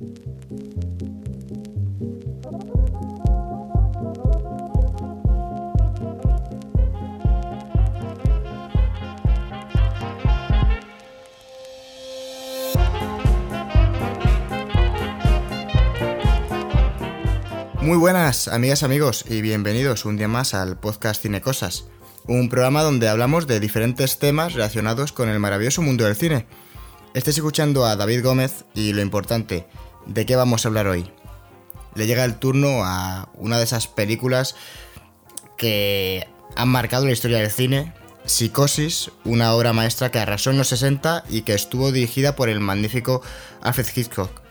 Muy buenas, amigas, amigos, y bienvenidos un día más al podcast Cine Cosas, un programa donde hablamos de diferentes temas relacionados con el maravilloso mundo del cine. Estés escuchando a David Gómez y lo importante, ¿de qué vamos a hablar hoy? Le llega el turno a una de esas películas que han marcado la historia del cine, Psicosis, una obra maestra que arrasó en los 60 y que estuvo dirigida por el magnífico Alfred Hitchcock.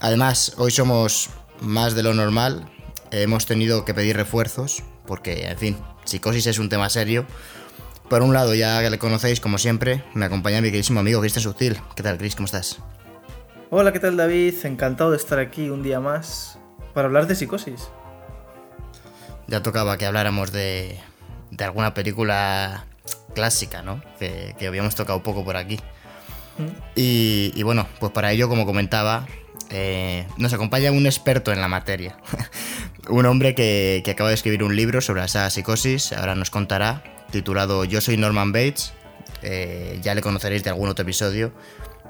Además, hoy somos más de lo normal, hemos tenido que pedir refuerzos, porque, en fin, psicosis es un tema serio. Por un lado, ya le conocéis, como siempre, me acompaña mi queridísimo amigo Cristian Sutil. ¿Qué tal, Chris? ¿Cómo estás? Hola, ¿qué tal, David? Encantado de estar aquí un día más para hablar de psicosis. Ya tocaba que habláramos de, de alguna película clásica, ¿no? Que, que habíamos tocado poco por aquí. ¿Mm? Y, y bueno, pues para ello, como comentaba, eh, nos acompaña un experto en la materia. un hombre que, que acaba de escribir un libro sobre la saga Psicosis, ahora nos contará, titulado Yo soy Norman Bates. Eh, ya le conoceréis de algún otro episodio.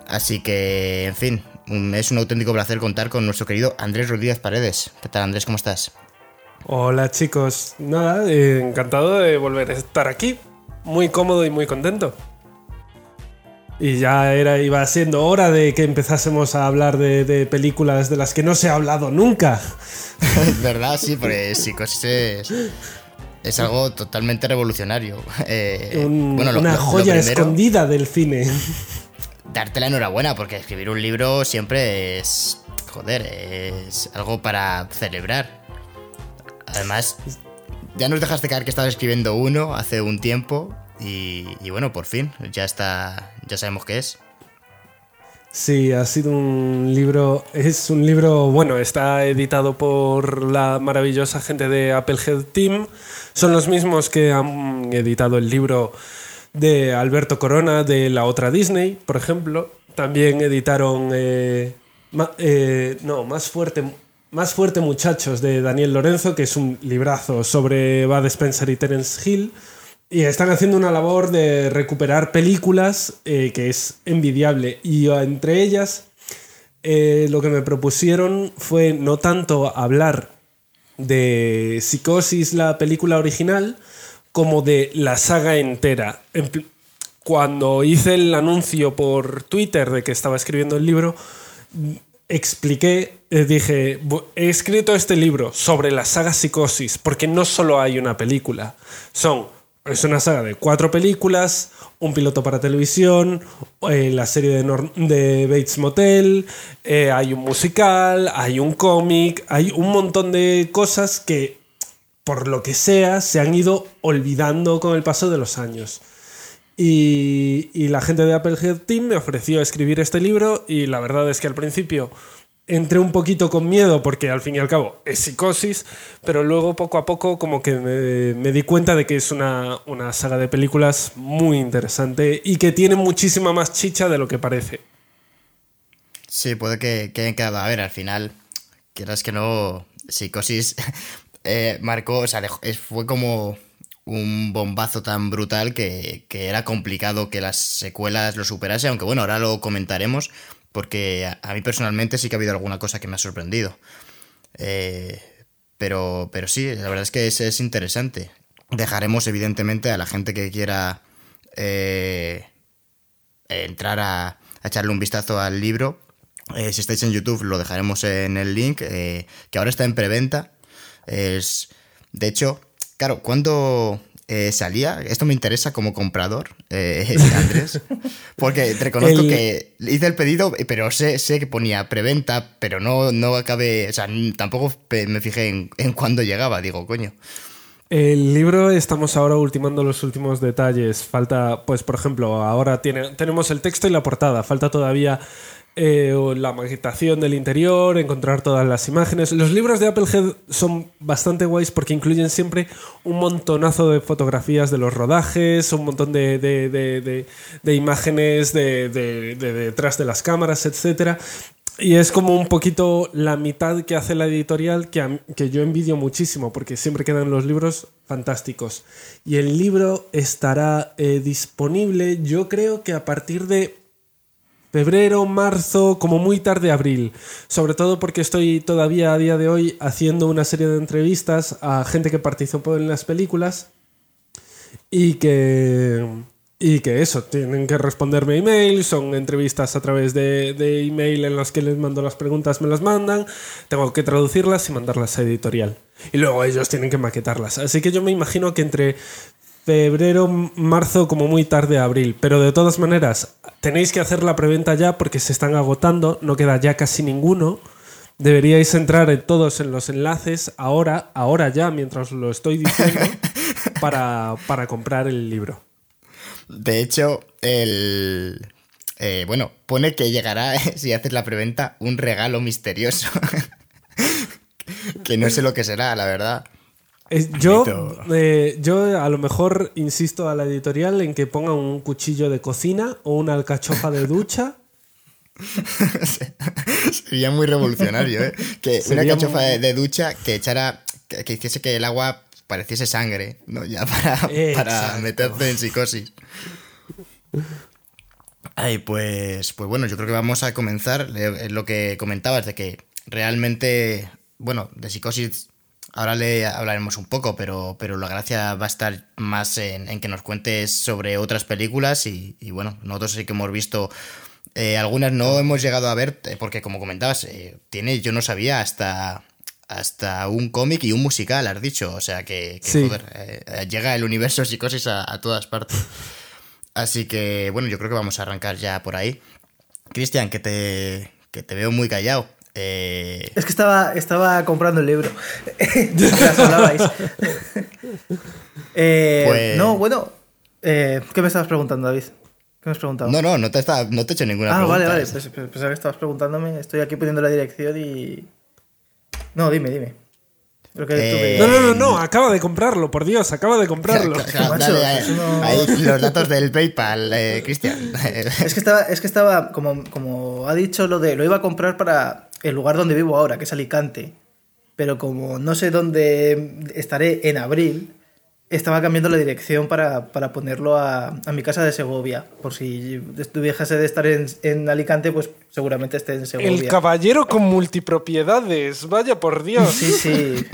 Así que, en fin, es un auténtico placer contar con nuestro querido Andrés Rodríguez Paredes. ¿Qué tal, Andrés? ¿Cómo estás? Hola chicos, nada, eh, encantado de volver a estar aquí, muy cómodo y muy contento. Y ya era, iba siendo hora de que empezásemos a hablar de, de películas de las que no se ha hablado nunca. ¿Verdad? Sí, porque Psicosis es, es algo totalmente revolucionario. Eh, Un- bueno, lo- una lo joya primero, escondida del cine. Darte la enhorabuena, porque escribir un libro siempre es. Joder, es algo para celebrar. Además, ya nos dejaste caer que estabas escribiendo uno hace un tiempo. Y, y bueno, por fin, ya está. Ya sabemos qué es. Sí, ha sido un libro. Es un libro, bueno, está editado por la maravillosa gente de Applehead Team. Son los mismos que han editado el libro de Alberto Corona de la otra Disney, por ejemplo. También editaron. eh, eh, no, más fuerte. Más fuerte, muchachos, de Daniel Lorenzo, que es un librazo sobre Bud Spencer y Terence Hill. Y están haciendo una labor de recuperar películas eh, que es envidiable. Y entre ellas, eh, lo que me propusieron fue no tanto hablar de Psicosis, la película original, como de la saga entera. Cuando hice el anuncio por Twitter de que estaba escribiendo el libro, expliqué, eh, dije, "Bu- he escrito este libro sobre la saga Psicosis, porque no solo hay una película, son, es una saga de cuatro películas, un piloto para televisión, eh, la serie de Bates Motel, eh, hay un musical, hay un cómic, hay un montón de cosas que, por lo que sea, se han ido olvidando con el paso de los años. Y, la gente de Applehead Team me ofreció escribir este libro y la verdad es que al principio entré un poquito con miedo porque al fin y al cabo es psicosis, pero luego poco a poco como que me, di cuenta de que es una, una saga de películas muy interesante y que tiene muchísima más chicha de lo que parece. Sí, puede que, que. A ver, al final, quieras que no, Psicosis eh, marcó, o sea, fue como un bombazo tan brutal que, era complicado que las secuelas lo superase, aunque bueno, ahora lo comentaremos, porque a, mí personalmente sí que ha habido alguna cosa que me ha sorprendido. Eh, pero, pero sí, la verdad es que es, es interesante. Dejaremos evidentemente a la gente que quiera eh, entrar a, a echarle un vistazo al libro. Eh, si estáis en YouTube lo dejaremos en el link, eh, que ahora está en preventa. Es, de hecho, claro, cuando eh, salía, esto me interesa como comprador, eh, Andrés, porque reconozco El- que hice el pedido, pero sé, sé que ponía preventa, pero no, no acabé, o sea, tampoco me fijé en, en cuándo llegaba, digo, coño. El libro estamos ahora ultimando los últimos detalles. Falta, pues por ejemplo, ahora tiene, tenemos el texto y la portada. Falta todavía eh, la maquetación del interior, encontrar todas las imágenes. Los libros de Applehead son bastante guays porque incluyen siempre un montonazo de fotografías de los rodajes, un montón de, de- de- de- imágenes de, de- de detrás de las cámaras, etc. y es como un poquito la mitad que hace la editorial que, que yo envidio muchísimo porque siempre quedan los libros fantásticos. Y el libro estará eh, disponible yo creo que a partir de febrero, marzo, como muy tarde abril. Sobre todo porque estoy todavía a día de hoy haciendo una serie de entrevistas a gente que participó en las películas y que y que eso, tienen que responderme email, son entrevistas a través de, de email en las que les mando las preguntas, me las mandan, tengo que traducirlas y mandarlas a editorial. Y luego ellos tienen que maquetarlas. Así que yo me imagino que entre febrero, marzo, como muy tarde abril. Pero de todas maneras, tenéis que hacer la preventa ya porque se están agotando, no queda ya casi ninguno. Deberíais entrar en todos en los enlaces ahora, ahora ya, mientras lo estoy diciendo, para, para comprar el libro. De hecho, el. eh, bueno, pone que llegará, si haces la preventa, un regalo misterioso. que no sé lo que será, la verdad. Eh, Yo, eh, yo a lo mejor insisto a la editorial en que pongan un cuchillo de cocina o una alcachofa de ducha. Sería muy revolucionario, ¿eh? Que una Sería cachofa muy- de, ducha que echara. Que, que hiciese que el agua pareciese sangre, ¿no? Ya para, para meterte en psicosis. Ay, pues, pues bueno, yo creo que vamos a comenzar. Le- Lo que comentabas de que realmente, bueno, de psicosis ahora le hablaremos un poco, pero, pero la gracia va a estar más en, en que nos cuentes sobre otras películas y, y bueno, nosotros sí que hemos visto eh, algunas, no hemos llegado a ver, eh, porque como comentabas, eh, tiene, yo no sabía hasta... Hasta un cómic y un musical, has dicho. O sea que, que, Sí. joder, eh, llega el universo psicosis a, a todas partes. Así que, bueno, yo creo que vamos a arrancar ya por ahí. Cristian, que te, que te veo muy callado. Eh, Es que estaba, estaba comprando el libro. Mientras hablabais. Eh, Pues- No, bueno. eh, ¿Qué me estabas preguntando, David? ¿Qué me has preguntado? no, no, no te, está, no te he hecho ninguna ah, pregunta. vale, vale. Es- Pues, pues- que estabas preguntándome. Estoy aquí poniendo la dirección y. No, dime, dime. Lo que tú Eh, me- No, no, no, no, acaba de comprarlo, por Dios, acaba de comprarlo. Claro, claro, Macho, dale, eso no- ahí los datos del PayPal, eh, Cristian. Es que estaba, es que estaba como, como ha dicho, lo de lo iba a comprar para el lugar donde vivo ahora, que es Alicante. Pero como no sé dónde estaré en abril, estaba cambiando la dirección para, para ponerlo a, a mi casa de Segovia. Por si dejase de estar en, en Alicante, pues seguramente esté en Segovia. El caballero con multipropiedades, vaya por Dios. Sí, sí.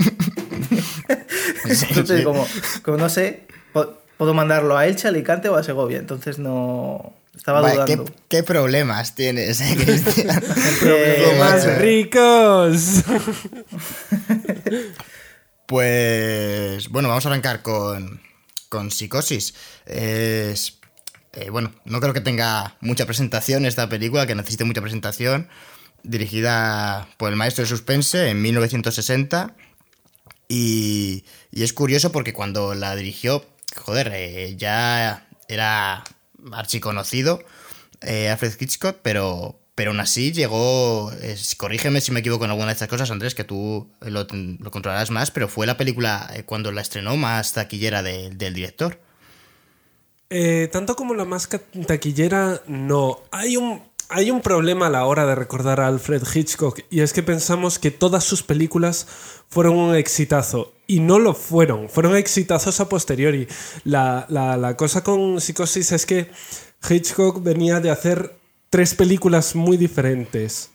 Entonces. Como, como no sé, puedo mandarlo a Elche, Alicante o a Segovia. Entonces no. Estaba Vaya, ¿qué, dudando. qué problemas tienes, eh, Cristian? Eh, Joder, ¡Más macho. ricos! Pues bueno, vamos a arrancar con, con Psicosis. Es, eh, bueno, no creo que tenga mucha presentación esta película, que necesite mucha presentación. Dirigida por el maestro de suspense en 1960. Y, y es curioso porque cuando la dirigió, joder, eh, ya era archiconocido eh, Alfred Hitchcock, pero, pero aún así llegó. corrígeme si me equivoco en alguna de estas cosas, Andrés, que tú lo, lo controlarás más, pero fue la película eh, cuando la estrenó más taquillera de- del director. Eh, tanto como la más taquillera, no. Hay un, hay un problema a la hora de recordar a Alfred Hitchcock y es que pensamos que todas sus películas fueron un exitazo y no lo fueron, fueron exitazos a posteriori. La, la- cosa con Psicosis es que Hitchcock venía de hacer tres películas muy diferentes.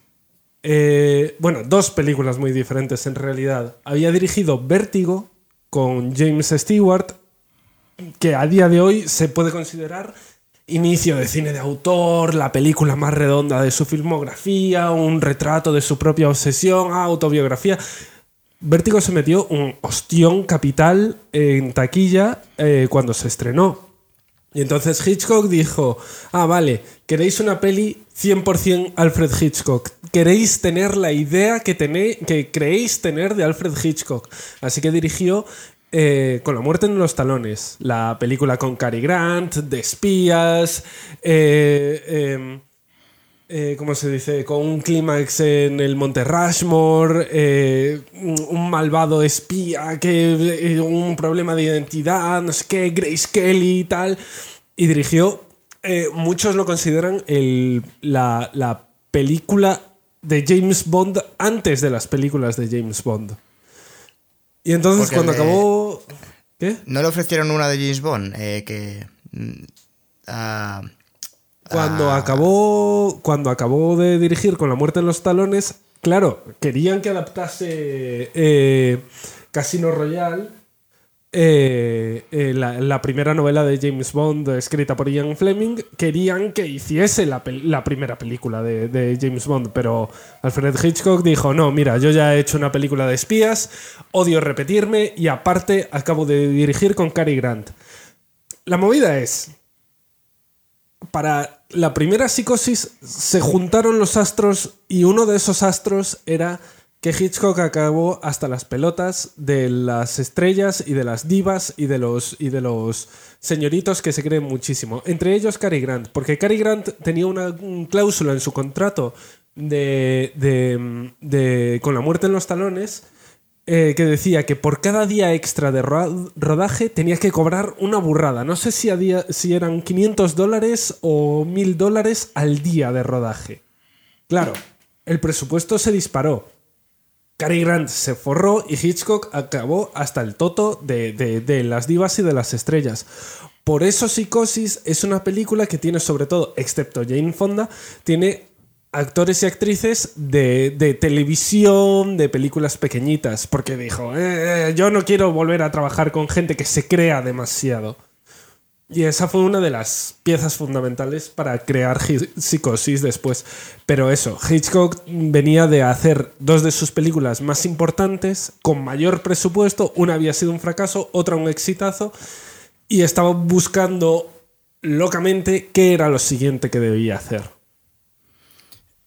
Eh, bueno, dos películas muy diferentes en realidad. Había dirigido Vértigo con James Stewart que a día de hoy se puede considerar inicio de cine de autor, la película más redonda de su filmografía, un retrato de su propia obsesión, autobiografía. Vértigo se metió un ostión capital en taquilla eh, cuando se estrenó. Y entonces Hitchcock dijo, ah, vale, queréis una peli 100% Alfred Hitchcock. Queréis tener la idea que, que creéis tener de Alfred Hitchcock. Así que dirigió eh, Con la muerte en los talones, la película con Cary Grant, de espías, eh, em, eh, ¿cómo se dice? Con un clímax en el Monte Rushmore, un malvado espía, que un problema de identidad, no sé qué, Grace Kelly y tal. Y dirigió, muchos lo consideran la película de James Bond antes de las películas de James Bond. Y entonces Porque cuando le- acabó... ¿Qué? ¿No le ofrecieron una de James Bond? Eh, que. mm, ah, Cuando ah, acabó. Cuando acabó de dirigir con la muerte en los talones, claro, querían que adaptase eh, Casino Royale. Eh, eh, la, primera novela de James Bond escrita por Ian Fleming, querían que hiciese la primera película de, de James Bond, pero Alfred Hitchcock dijo, no, mira, yo ya he hecho una película de espías, odio repetirme y aparte acabo de dirigir con Cary Grant. La movida es, para la primera psicosis se juntaron los astros y uno de esos astros era que Hitchcock acabó hasta las pelotas de las estrellas y de las divas y de los y de los señoritos que se creen muchísimo. Entre ellos Cary Grant, porque Cary Grant tenía una un cláusula en su contrato de, de- con la muerte en los talones eh, que decía que por cada día extra de ro- rodaje tenía que cobrar una burrada. No sé si, a día, si eran 500 dólares o 1000 dólares al día de rodaje. Claro, el presupuesto se disparó. Cary Grant se forró y Hitchcock acabó hasta el toto de, de- las divas y de las estrellas. Por eso Psicosis es una película que tiene sobre todo, excepto Jane Fonda, tiene actores y actrices de, de televisión, de películas pequeñitas, porque dijo, "Eh, eh, yo no quiero volver a trabajar con gente que se crea demasiado. Y esa fue una de las piezas fundamentales para crear Psicosis después. Pero eso, Hitchcock venía de hacer dos de sus películas más importantes, con mayor presupuesto. Una había sido un fracaso, otra un exitazo. Y estaba buscando locamente qué era lo siguiente que debía hacer.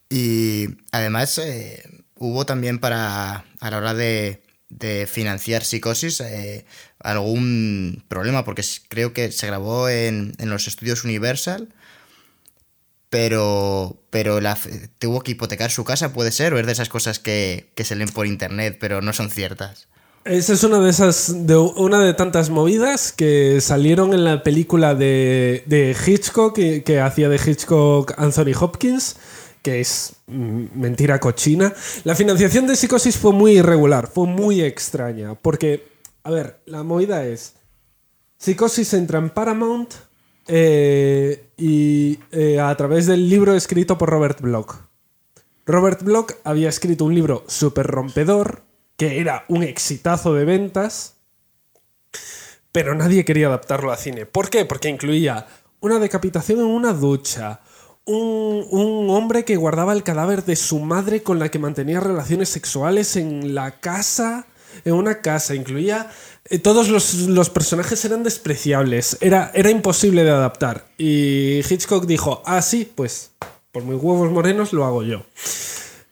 Y además eh, hubo también para, a la hora de, de financiar Psicosis eh, algún problema, porque creo que se grabó en, en los estudios Universal, pero, pero tuvo que hipotecar su casa, puede ser, o es de esas cosas que, que se leen por internet, pero no son ciertas. Esa es una de esas, de una de tantas movidas que salieron en la película de, de Hitchcock, que, que hacía de Hitchcock Anthony Hopkins, que es mm, mentira cochina. La financiación de Psicosis fue muy irregular, fue muy extraña, porque, a ver, la movida es, Psicosis entra en Paramount eh, y eh, a través del libro escrito por Robert Bloch. Robert Bloch había escrito un libro súper rompedor, que era un exitazo de ventas, pero nadie quería adaptarlo a cine. ¿Por qué? Porque incluía una decapitación en una ducha, un, un hombre que guardaba el cadáver de su madre con la que mantenía relaciones sexuales en la casa, en una casa, incluía... eh, todos los, los personajes eran despreciables, era, era imposible de adaptar. Y Hitchcock dijo, ah, sí, pues por mis huevos morenos lo hago yo.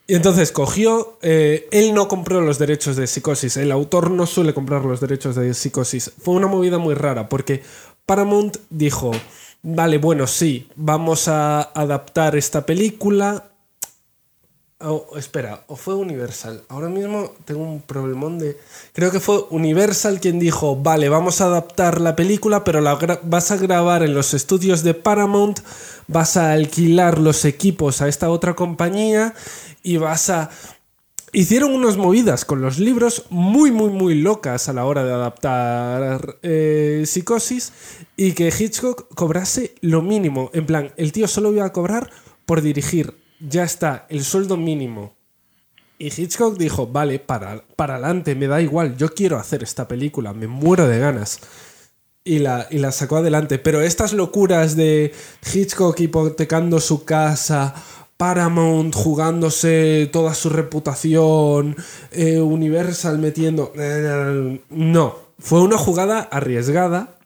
Y entonces cogió, eh, él no compró los derechos de Psicosis, el autor no suele comprar los derechos de Psicosis. Fue una movida muy rara porque Paramount dijo, vale, bueno, sí, vamos a adaptar esta película. Oh, espera, o fue Universal. Ahora mismo tengo un problemón de... Creo que fue Universal quien dijo, vale, vamos a adaptar la película, pero la vas a grabar en los estudios de Paramount, vas a alquilar los equipos a esta otra compañía y vas a... Hicieron unas movidas con los libros muy, muy, muy locas a la hora de adaptar eh, Psicosis y que Hitchcock cobrase lo mínimo. En plan, el tío solo iba a cobrar por dirigir. Ya está, el sueldo mínimo. Y Hitchcock dijo, vale, para, para adelante, me da igual, yo quiero hacer esta película, me muero de ganas. Y la, y la sacó adelante. Pero estas locuras de Hitchcock hipotecando su casa, Paramount jugándose toda su reputación, eh, Universal metiendo... eh, no, fue una jugada arriesgada,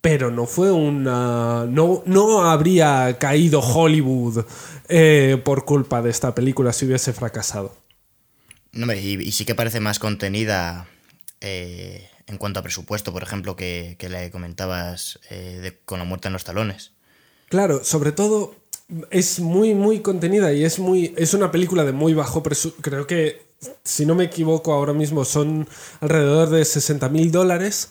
pero no fue una... No, no habría caído Hollywood eh, por culpa de esta película si hubiese fracasado. No, hombre, y, y sí que parece más contenida eh, en cuanto a presupuesto, por ejemplo, que, que le comentabas eh, de- con la muerte en los talones. Claro, sobre todo es muy, muy contenida y es muy. Es una película de muy bajo presupuesto. Creo que, si no me equivoco, ahora mismo son alrededor de 60 mil dólares.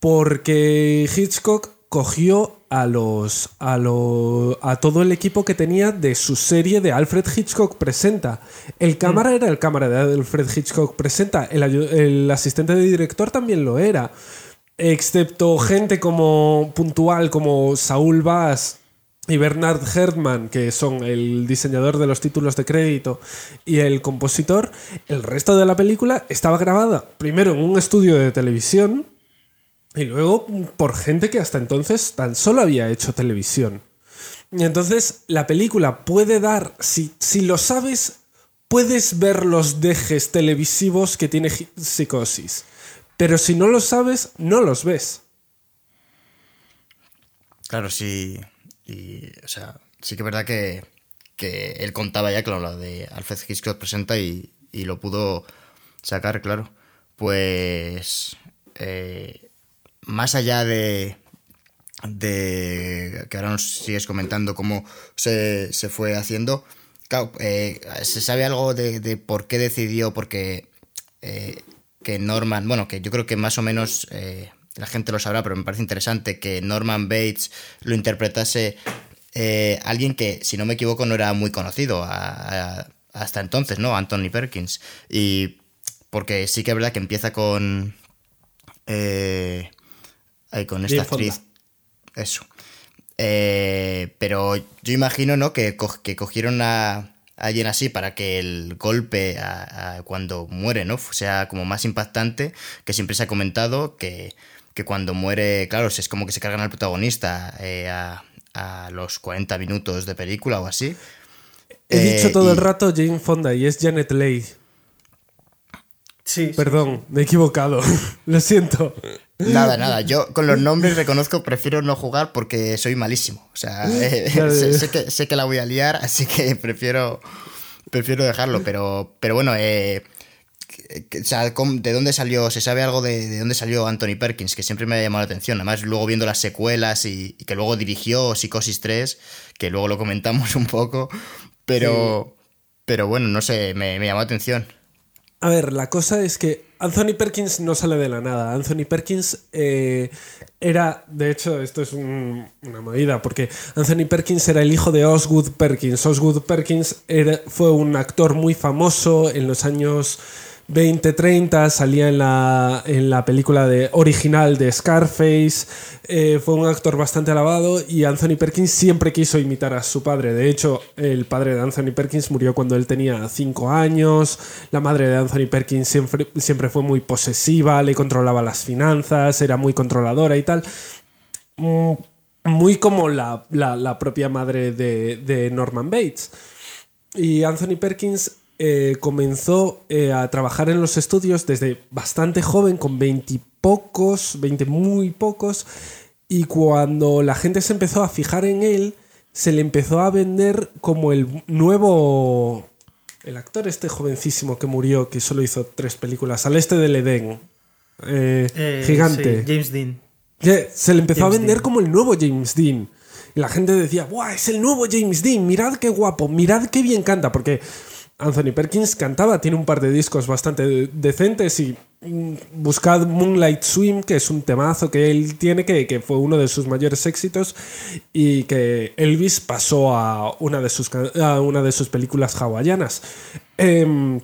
Porque Hitchcock cogió a los a lo, a todo el equipo que tenía de su serie de Alfred Hitchcock presenta. El cámara era el cámara de Alfred Hitchcock presenta, el, el asistente de director también lo era. Excepto gente como puntual como Saúl Bass y Bernard Herrmann, que son el diseñador de los títulos de crédito y el compositor, el resto de la película estaba grabada primero en un estudio de televisión y luego por gente que hasta entonces tan solo había hecho televisión. Y entonces la película puede dar, si, si lo sabes, puedes ver los dejes televisivos que tiene Psicosis. Pero si no lo sabes, no los ves. Claro, sí. Y, o sea, sí que es verdad que, que él contaba ya, claro, lo de Alfred Hitchcock presenta y, y lo pudo sacar, claro. Pues. eh, más allá de. de. que ahora nos sigues comentando cómo se, se fue haciendo. Claro, eh, ¿se sabe algo de, de por qué decidió? Porque. eh, que Norman, bueno, que yo creo que más o menos eh, la gente lo sabrá, pero me parece interesante que Norman Bates lo interpretase eh, alguien que, si no me equivoco, no era muy conocido a- a- hasta entonces, ¿no? Anthony Perkins. Y porque sí que es verdad que empieza con... eh, con esta actriz. Eso. Eh, pero yo imagino, ¿no? Que, co- que cogieron a, a alguien así para que el golpe a- a cuando muere, ¿no? Sea como más impactante, que siempre se ha comentado que, que cuando muere, claro, es como que se cargan al protagonista eh, a, a los 40 minutos de película o así. He Eh, dicho todo el rato Jane Fonda y es Janet Leigh. Sí, sí. Perdón, me he equivocado. Lo siento. Nada, nada. Yo con los nombres reconozco, prefiero no jugar porque soy malísimo. O sea, eh, sé, que, sé que la voy a liar, así que prefiero, prefiero dejarlo. Pero, pero bueno, eh, o sea, ¿cómo- ¿de dónde salió? ¿Se sabe algo de, de dónde salió Anthony Perkins? Que siempre me ha llamado la atención. Además, luego viendo las secuelas y, y que luego dirigió Psicosis 3, que luego lo comentamos un poco. Pero, pero bueno, no sé, me, me llamó la atención. A ver, la cosa es que Anthony Perkins no sale de la nada. Anthony Perkins eh, era, de hecho, esto es un- una movida, porque Anthony Perkins era el hijo de Osgood Perkins. Osgood Perkins era- fue un actor muy famoso en los años 20-30, salía en la, en la película de, original de Scarface, eh, fue un actor bastante alabado y Anthony Perkins siempre quiso imitar a su padre. De hecho, el padre de Anthony Perkins murió cuando él tenía 5 años, la madre de Anthony Perkins siempre, siempre fue muy posesiva, le controlaba las finanzas, era muy controladora y tal. Mm, Muy como la, la- la propia madre de, de Norman Bates. Y Anthony Perkins eh, comenzó eh, a trabajar en los estudios desde bastante joven, con veintipocos, veinte muy pocos, y cuando la gente se empezó a fijar en él, se le empezó a vender como el nuevo... El actor este jovencísimo que murió, que solo hizo tres películas, al este del Edén. eh, gigante. sí, James Dean. Se le empezó James a vender Dean. como el nuevo James Dean. Y la gente decía, ¡buah! Es el nuevo James Dean, mirad qué guapo, mirad qué bien canta. Porque Anthony Perkins cantaba, tiene un par de discos bastante de- decentes y buscad Moonlight Swim, que es un temazo que él tiene, que, que fue uno de sus mayores éxitos y que Elvis pasó a una de sus, a una de sus películas hawaianas. Em,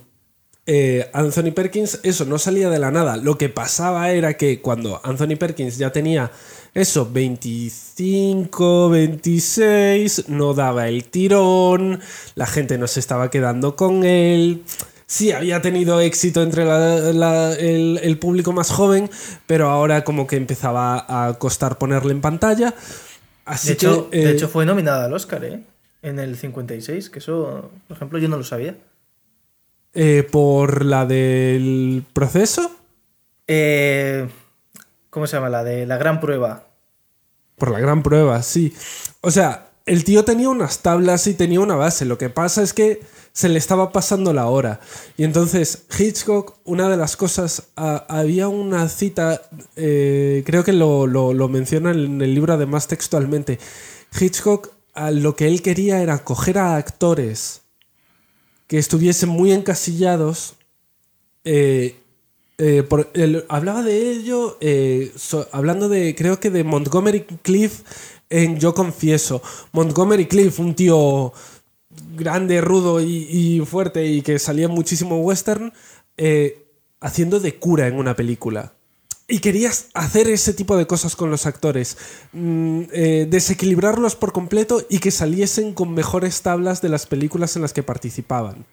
eh, Anthony Perkins, eso no salía de la nada. Lo que pasaba era que cuando Anthony Perkins ya tenía eso, 25, 26, no daba el tirón, la gente no se estaba quedando con él. Sí, había tenido éxito entre la- la- el, el público más joven, pero ahora como que empezaba a costar ponerle en pantalla. Así De hecho, que, de eh, hecho, fue nominada al Oscar, ¿eh? En el 56, que eso, por ejemplo, yo no lo sabía. eh, por la del proceso, Eh, ¿Cómo se llama? La de la gran prueba. Por la gran prueba, sí. O sea, el tío tenía unas tablas y tenía una base. Lo que pasa es que se le estaba pasando la hora. Y entonces Hitchcock, una de las cosas, había una cita, eh, creo que lo, lo- lo menciona en el libro además textualmente. Hitchcock lo que él quería era coger a actores que estuviesen muy encasillados eh, eh, por- hablaba de ello, eh, hablando de, creo que de Montgomery Cliff en Yo Confieso. Montgomery Cliff, un tío grande, rudo y, fuerte y que salía muchísimo western, eh, haciendo de cura en una película. Y querías hacer ese tipo de cosas con los actores, mm, desequilibrarlos por completo y que saliesen con mejores tablas de las películas en las que participaban.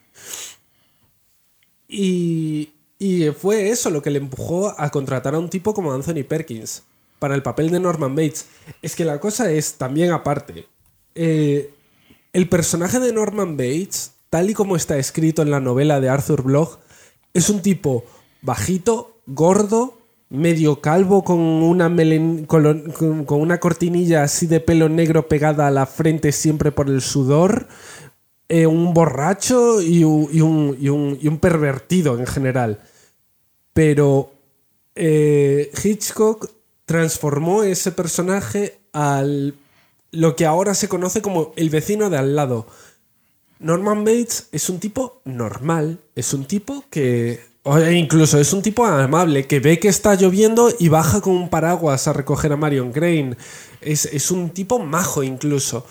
Y, y fue eso lo que le empujó a contratar a un tipo como Anthony Perkins para el papel de Norman Bates. Es que la cosa es también aparte. Eh, el personaje de Norman Bates, tal y como está escrito en la novela de Arthur Bloch, es un tipo bajito, gordo, medio calvo con una, con, una cortinilla así de pelo negro pegada a la frente siempre por el sudor, eh, un borracho y un, pervertido en general. Pero eh, Hitchcock transformó ese personaje al lo que ahora se conoce como el vecino de al lado. Norman Bates es un tipo normal, es un tipo que incluso es un tipo amable que ve que está lloviendo y baja con un paraguas a recoger a Marion Crane. Es, un tipo majo incluso.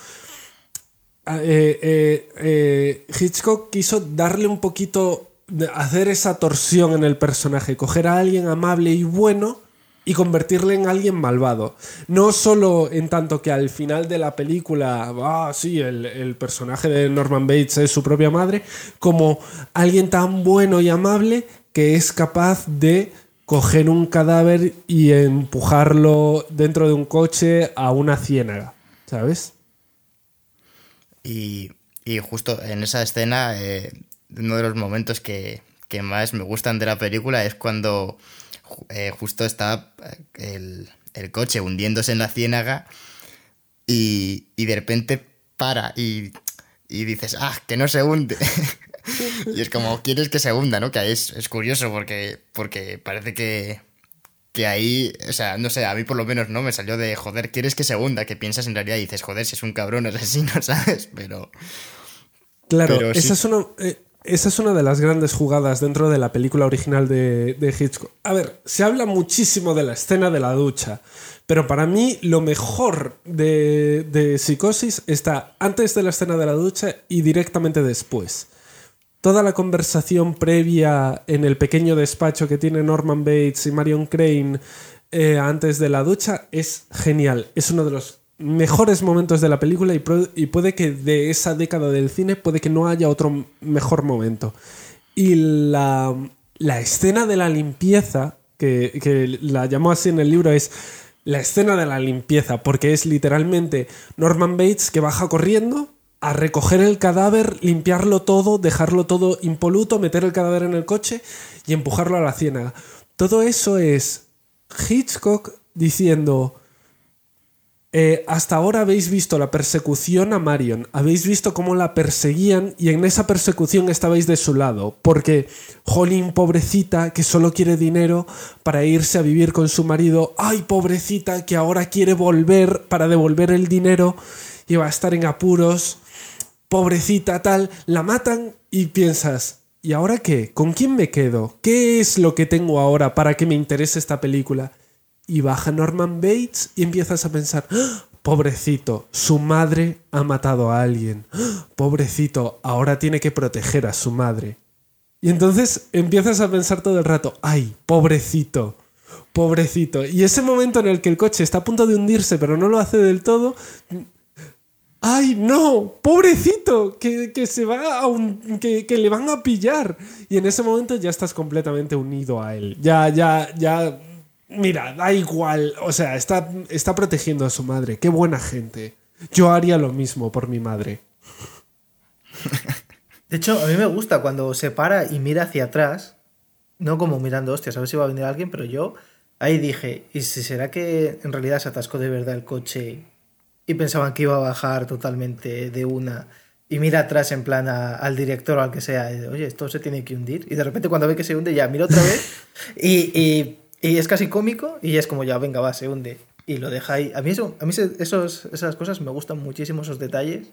Ah, eh, eh, eh, Hitchcock quiso darle un poquito, hacer esa torsión en el personaje, coger a alguien amable y bueno y convertirle en alguien malvado. No solo en tanto que al final de la película, ah, sí, el, personaje de Norman Bates es su propia madre, como alguien tan bueno y amable que es capaz de coger un cadáver y empujarlo dentro de un coche a una ciénaga, ¿sabes? Y, justo en esa escena, eh, uno de los momentos que, que más me gustan de la película es cuando eh, justo está eh, el, coche hundiéndose en la ciénaga y, de repente para y, dices, ah, que no se hunde. y es como, quieres que se hunda, ¿no? Que es, es curioso porque, porque parece que, que ahí, o sea, no sé, a mí por lo menos no me salió de, joder, quieres que se hunda, que piensas en realidad y dices, joder, si es un cabrón asesino, ¿sabes? Pero... Claro, esa es una... Eh, esa es una de las grandes jugadas dentro de la película original de, Hitchcock. A ver, se habla muchísimo de la escena de la ducha, pero para mí lo mejor de, de Psicosis está antes de la escena de la ducha y directamente después. Toda la conversación previa en el pequeño despacho que tiene Norman Bates y Marion Crane eh, antes de la ducha es genial. Es uno de los mejores momentos de la película y, puede que de esa década del cine puede que no haya otro mejor momento. Y la, escena de la limpieza, que, la llamó así en el libro, es la escena de la limpieza, porque es literalmente Norman Bates que baja corriendo a recoger el cadáver, limpiarlo todo, dejarlo todo impoluto, meter el cadáver en el coche y empujarlo a la ciénaga. Todo eso es Hitchcock diciendo eh, hasta ahora habéis visto la persecución a Marion, habéis visto cómo la perseguían y en esa persecución estabais de su lado, porque Jolín, pobrecita, que solo quiere dinero para irse a vivir con su marido, ay, pobrecita, que ahora quiere volver para devolver el dinero y va a estar en apuros, pobrecita tal, la matan y piensas, ¿y ahora qué? ¿Con quién me quedo? ¿Qué es lo que tengo ahora para que me interese esta película? y baja Norman Bates y empiezas a pensar, ¡Ah! pobrecito, su madre ha matado a alguien, ¡Ah! pobrecito, ahora tiene que proteger a su madre. Y entonces empiezas a pensar todo el rato, ay, pobrecito, pobrecito. Y ese momento en el que el coche está a punto de hundirse pero no lo hace del todo, ¡Ay, no! ¡Pobrecito! Que, se va a un, que, que, le van a pillar. Y en ese momento ya estás completamente unido a él. Ya, ya, ya Mira, da igual. O sea, está, está protegiendo a su madre. Qué buena gente. Yo haría lo mismo por mi madre. De hecho, a mí me gusta cuando se para y mira hacia atrás. No como mirando, hostias, a ver si va a venir alguien, pero yo ahí dije, ¿y si será que en realidad se atascó de verdad el coche y pensaban que iba a bajar totalmente de una? Y mira atrás en plan al director o al que sea, oye, esto se tiene que hundir. Y de repente cuando ve que se hunde, ya mira otra vez y y es casi cómico y es como ya, venga, va, se hunde. Y lo deja ahí. A mí, eso, a mí esas cosas me gustan muchísimo, esos detalles.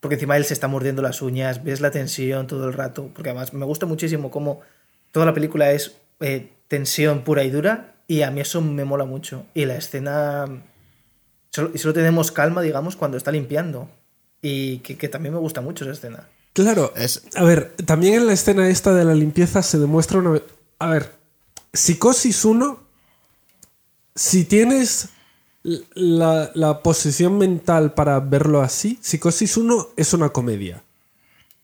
Porque encima él se está mordiendo las uñas, ves la tensión todo el rato. Porque además me gusta muchísimo cómo toda la película es eh, tensión pura y dura. Y a mí eso me mola mucho. Y la escena Solo- y solo tenemos calma, digamos, cuando está limpiando. Y que, que también me gusta mucho esa escena. Claro, Es- a ver, también en la escena esta de la limpieza se demuestra una... A ver, Psicosis 1, si tienes la, la posición mental para verlo así, Psicosis 1 es una comedia.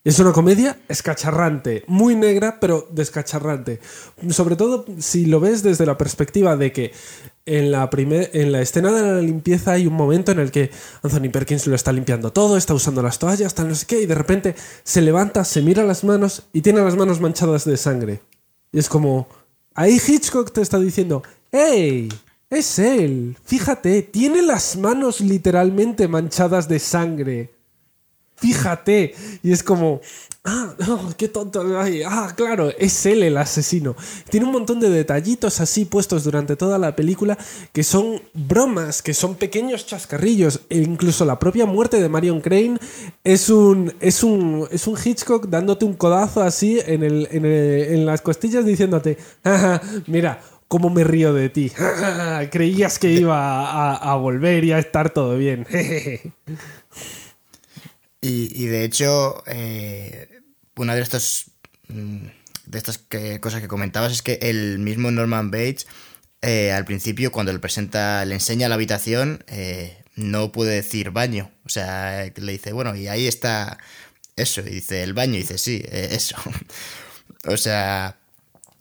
Es una comedia escacharrante, muy negra, pero descacharrante. Sobre todo si lo ves desde la perspectiva de que en la, en la escena de la limpieza hay un momento en el que Anthony Perkins lo está limpiando todo, está usando las toallas, tal no sé qué, y de repente se levanta, se mira las manos y tiene las manos manchadas de sangre. Y es como, ahí Hitchcock te está diciendo, ¡Ey! Es él, fíjate, tiene las manos literalmente manchadas de sangre fíjate. Y es como, ah, no, qué tonto. ay, ah, claro, es él el asesino. Tiene un montón de detallitos así puestos durante toda la película que son bromas, que son pequeños chascarrillos. E incluso la propia muerte de Marion Crane es un, es un, es un Hitchcock dándote un codazo así en, el, en, el- en las costillas diciéndote, "Jaja, mira. ¿Cómo me río de ti? Creías que iba a, a volver y a estar todo bien. Y, y de hecho, eh, una de estos mm, de estas cosas que comentabas es que el mismo Norman Bates eh, al principio cuando le presenta, le enseña la habitación, eh, no puede decir baño. O sea, le dice, bueno, y ahí está eso. Y dice, el baño. Y dice, sí, eh, eso. o sea,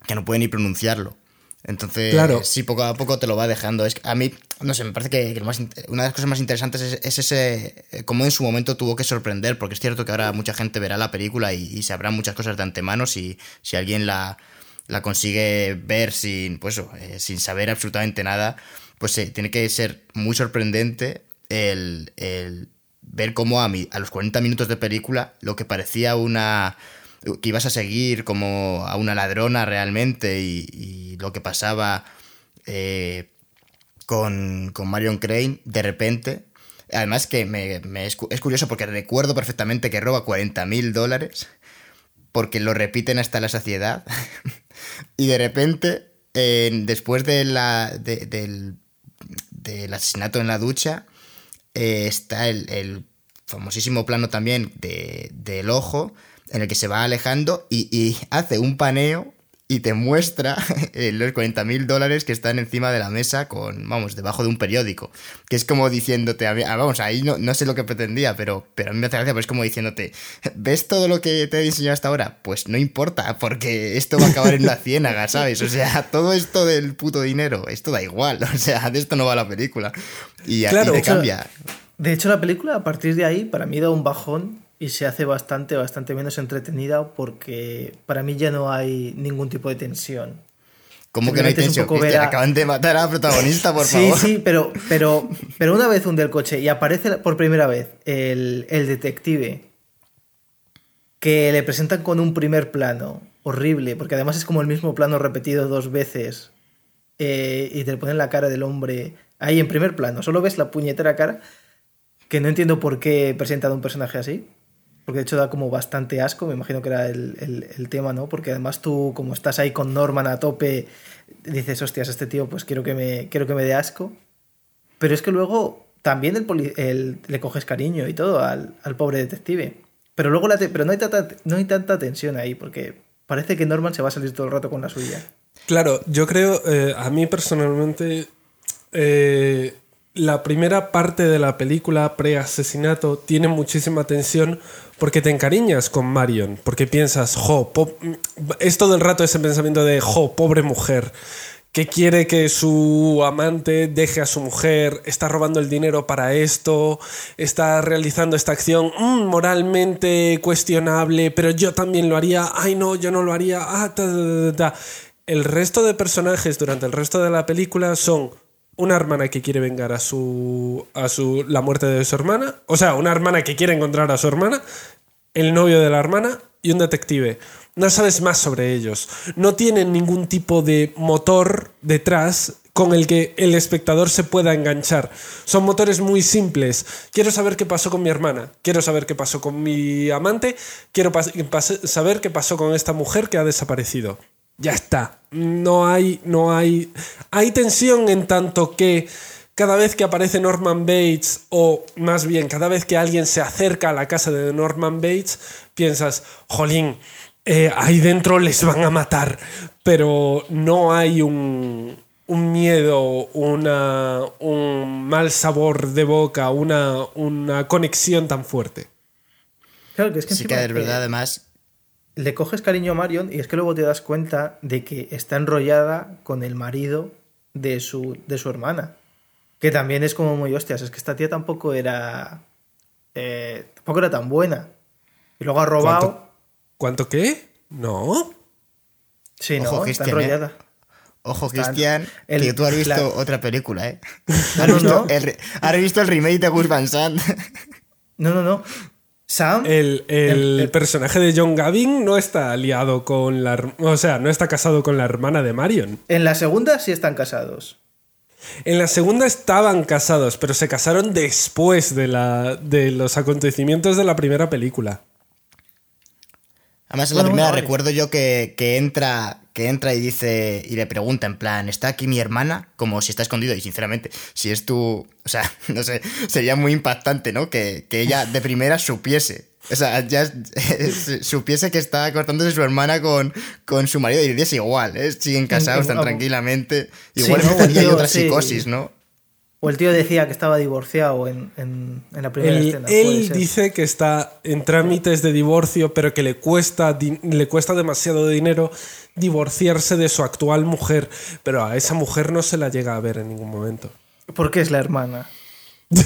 que no puede ni pronunciarlo. Entonces, Claro. sí, poco a poco te lo va dejando. Es que a mí, no sé, me parece que, que lo más una de las cosas más interesantes es, es ese, eh, cómo en su momento tuvo que sorprender, porque es cierto que ahora mucha gente verá la película y, y sabrá muchas cosas de antemano si, si alguien la, la consigue ver sin, pues, eso, eh, sin saber absolutamente nada, pues eh, tiene que ser muy sorprendente el, el ver cómo a, mi- a los 40 minutos de película lo que parecía una que ibas a seguir como a una ladrona realmente y, lo que pasaba eh, con, con Marion Crane de repente. Además que me, es, cu- es curioso porque recuerdo perfectamente que roba 40 mil dólares porque lo repiten hasta la saciedad y de repente después de de- del, del asesinato en la ducha eh, está el, famosísimo plano también de- del ojo en el que se va alejando y, y hace un paneo y te muestra eh, los 40 mil dólares que están encima de la mesa con, vamos, debajo de un periódico. Que es como diciéndote, a mí- ah, vamos, ahí no, no sé lo que pretendía, pero, pero a mí me hace gracia, pero es como diciéndote, ¿ves todo lo que te he enseñado hasta ahora? Pues no importa, porque esto va a acabar en una ciénaga, ¿sabes? O sea, todo esto del puto dinero, esto da igual, o sea, de esto no va la película. Y, a- Claro, te o sea, cambia. De hecho, la película a partir de ahí para mí da un bajón y se hace bastante, bastante menos entretenida porque para mí ya no hay ningún tipo de tensión. ¿Cómo que no hay tensión? a- Acaban de matar a la protagonista, por sí, favor. sí, pero, pero, pero una vez hunde el coche y aparece por primera vez el, el detective que le presentan con un primer plano horrible, porque además es como el mismo plano repetido dos veces eh, y te le ponen la cara del hombre ahí en primer plano, solo ves la puñetera cara, que no entiendo por qué presentan un personaje así, porque de hecho da como bastante asco, me imagino que era el, el- tema, ¿no? Porque además tú, como estás ahí con Norman a tope, dices, hostias, este tío, pues quiero que me, quiero que me dé asco. Pero es que luego también el le coges cariño y todo al, al pobre detective. Pero luego pero no hay, tanta, no hay tanta tensión ahí, porque parece que Norman se va a salir todo el rato con la suya. Claro, yo creo, eh, a mí personalmente, eh, la primera parte de la película pre-asesinato tiene muchísima tensión porque te encariñas con Marion, porque piensas, jo, po- es todo el rato ese pensamiento de, jo, pobre mujer, que quiere que su amante deje a su mujer, está robando el dinero para esto, está realizando esta acción mm, moralmente cuestionable, pero yo también lo haría, ay no, yo no lo haría, ah, ta, ta, ta. El resto de personajes durante el resto de la película son una hermana que quiere vengar a su a su la muerte de su hermana, o sea, una hermana que quiere encontrar a su hermana, el novio de la hermana y un detective. No sabes más sobre ellos. No tienen ningún tipo de motor detrás con el que el espectador se pueda enganchar. Son motores muy simples. Quiero saber qué pasó con mi hermana. Quiero saber qué pasó con mi amante. Quiero saber qué pasó con esta mujer que ha desaparecido. Ya está. No hay, no hay. Hay tensión en tanto que cada vez que aparece Norman Bates, o más bien, cada vez que alguien se acerca a la casa de Norman Bates, piensas, jolín, eh, ahí dentro les van a matar, pero no hay un, un miedo, una, un mal sabor de boca, una, una conexión tan fuerte. Claro, que es que Sí que es verdad, además. Le coges cariño a Marion y es que luego te das cuenta de que está enrollada con el marido de su, de su hermana. Que también es como muy hostias. Es que esta tía tampoco era. eh, tampoco era tan buena. Y luego ha robado. ¿Cuánto, ¿Cuánto qué? No. Sí, Ojo, no, Cristian, está enrollada. Ojo, Está- Cristian, el- que tú has visto la- otra película, ¿eh? No, ¿Has, no, visto no. El, re- has visto el remake de Gus Van Sant? No, no, no. Sam. El, el El- el- personaje de John Gavin no está aliado con la... O sea, no está casado con la hermana de Marion. En la segunda sí están casados. En la segunda estaban casados, pero se casaron después de, la, de los acontecimientos de la primera película. Además, en la Bueno, primera bueno, recuerdo yo que, que entra que entra y dice y le pregunta en plan, ¿está aquí mi hermana? Como si está escondido y sinceramente, si es tu... O sea, no sé, sería muy impactante, ¿no? Que, que ella de primera supiese. O sea, ya es- supiese que está cortándose su hermana con, con su marido y es igual, ¿eh? Siguen casados tan Igual. tranquilamente. Sí, Igual ¿no? ahí Tío, otra sí. psicosis, ¿no? O el tío decía que estaba divorciado en, en- en la primera Él, escena. él ser. dice que está en trámites de divorcio, pero que le cuesta, di- le cuesta demasiado dinero divorciarse de su actual mujer, pero a esa mujer no se la llega a ver en ningún momento. Porque es la hermana.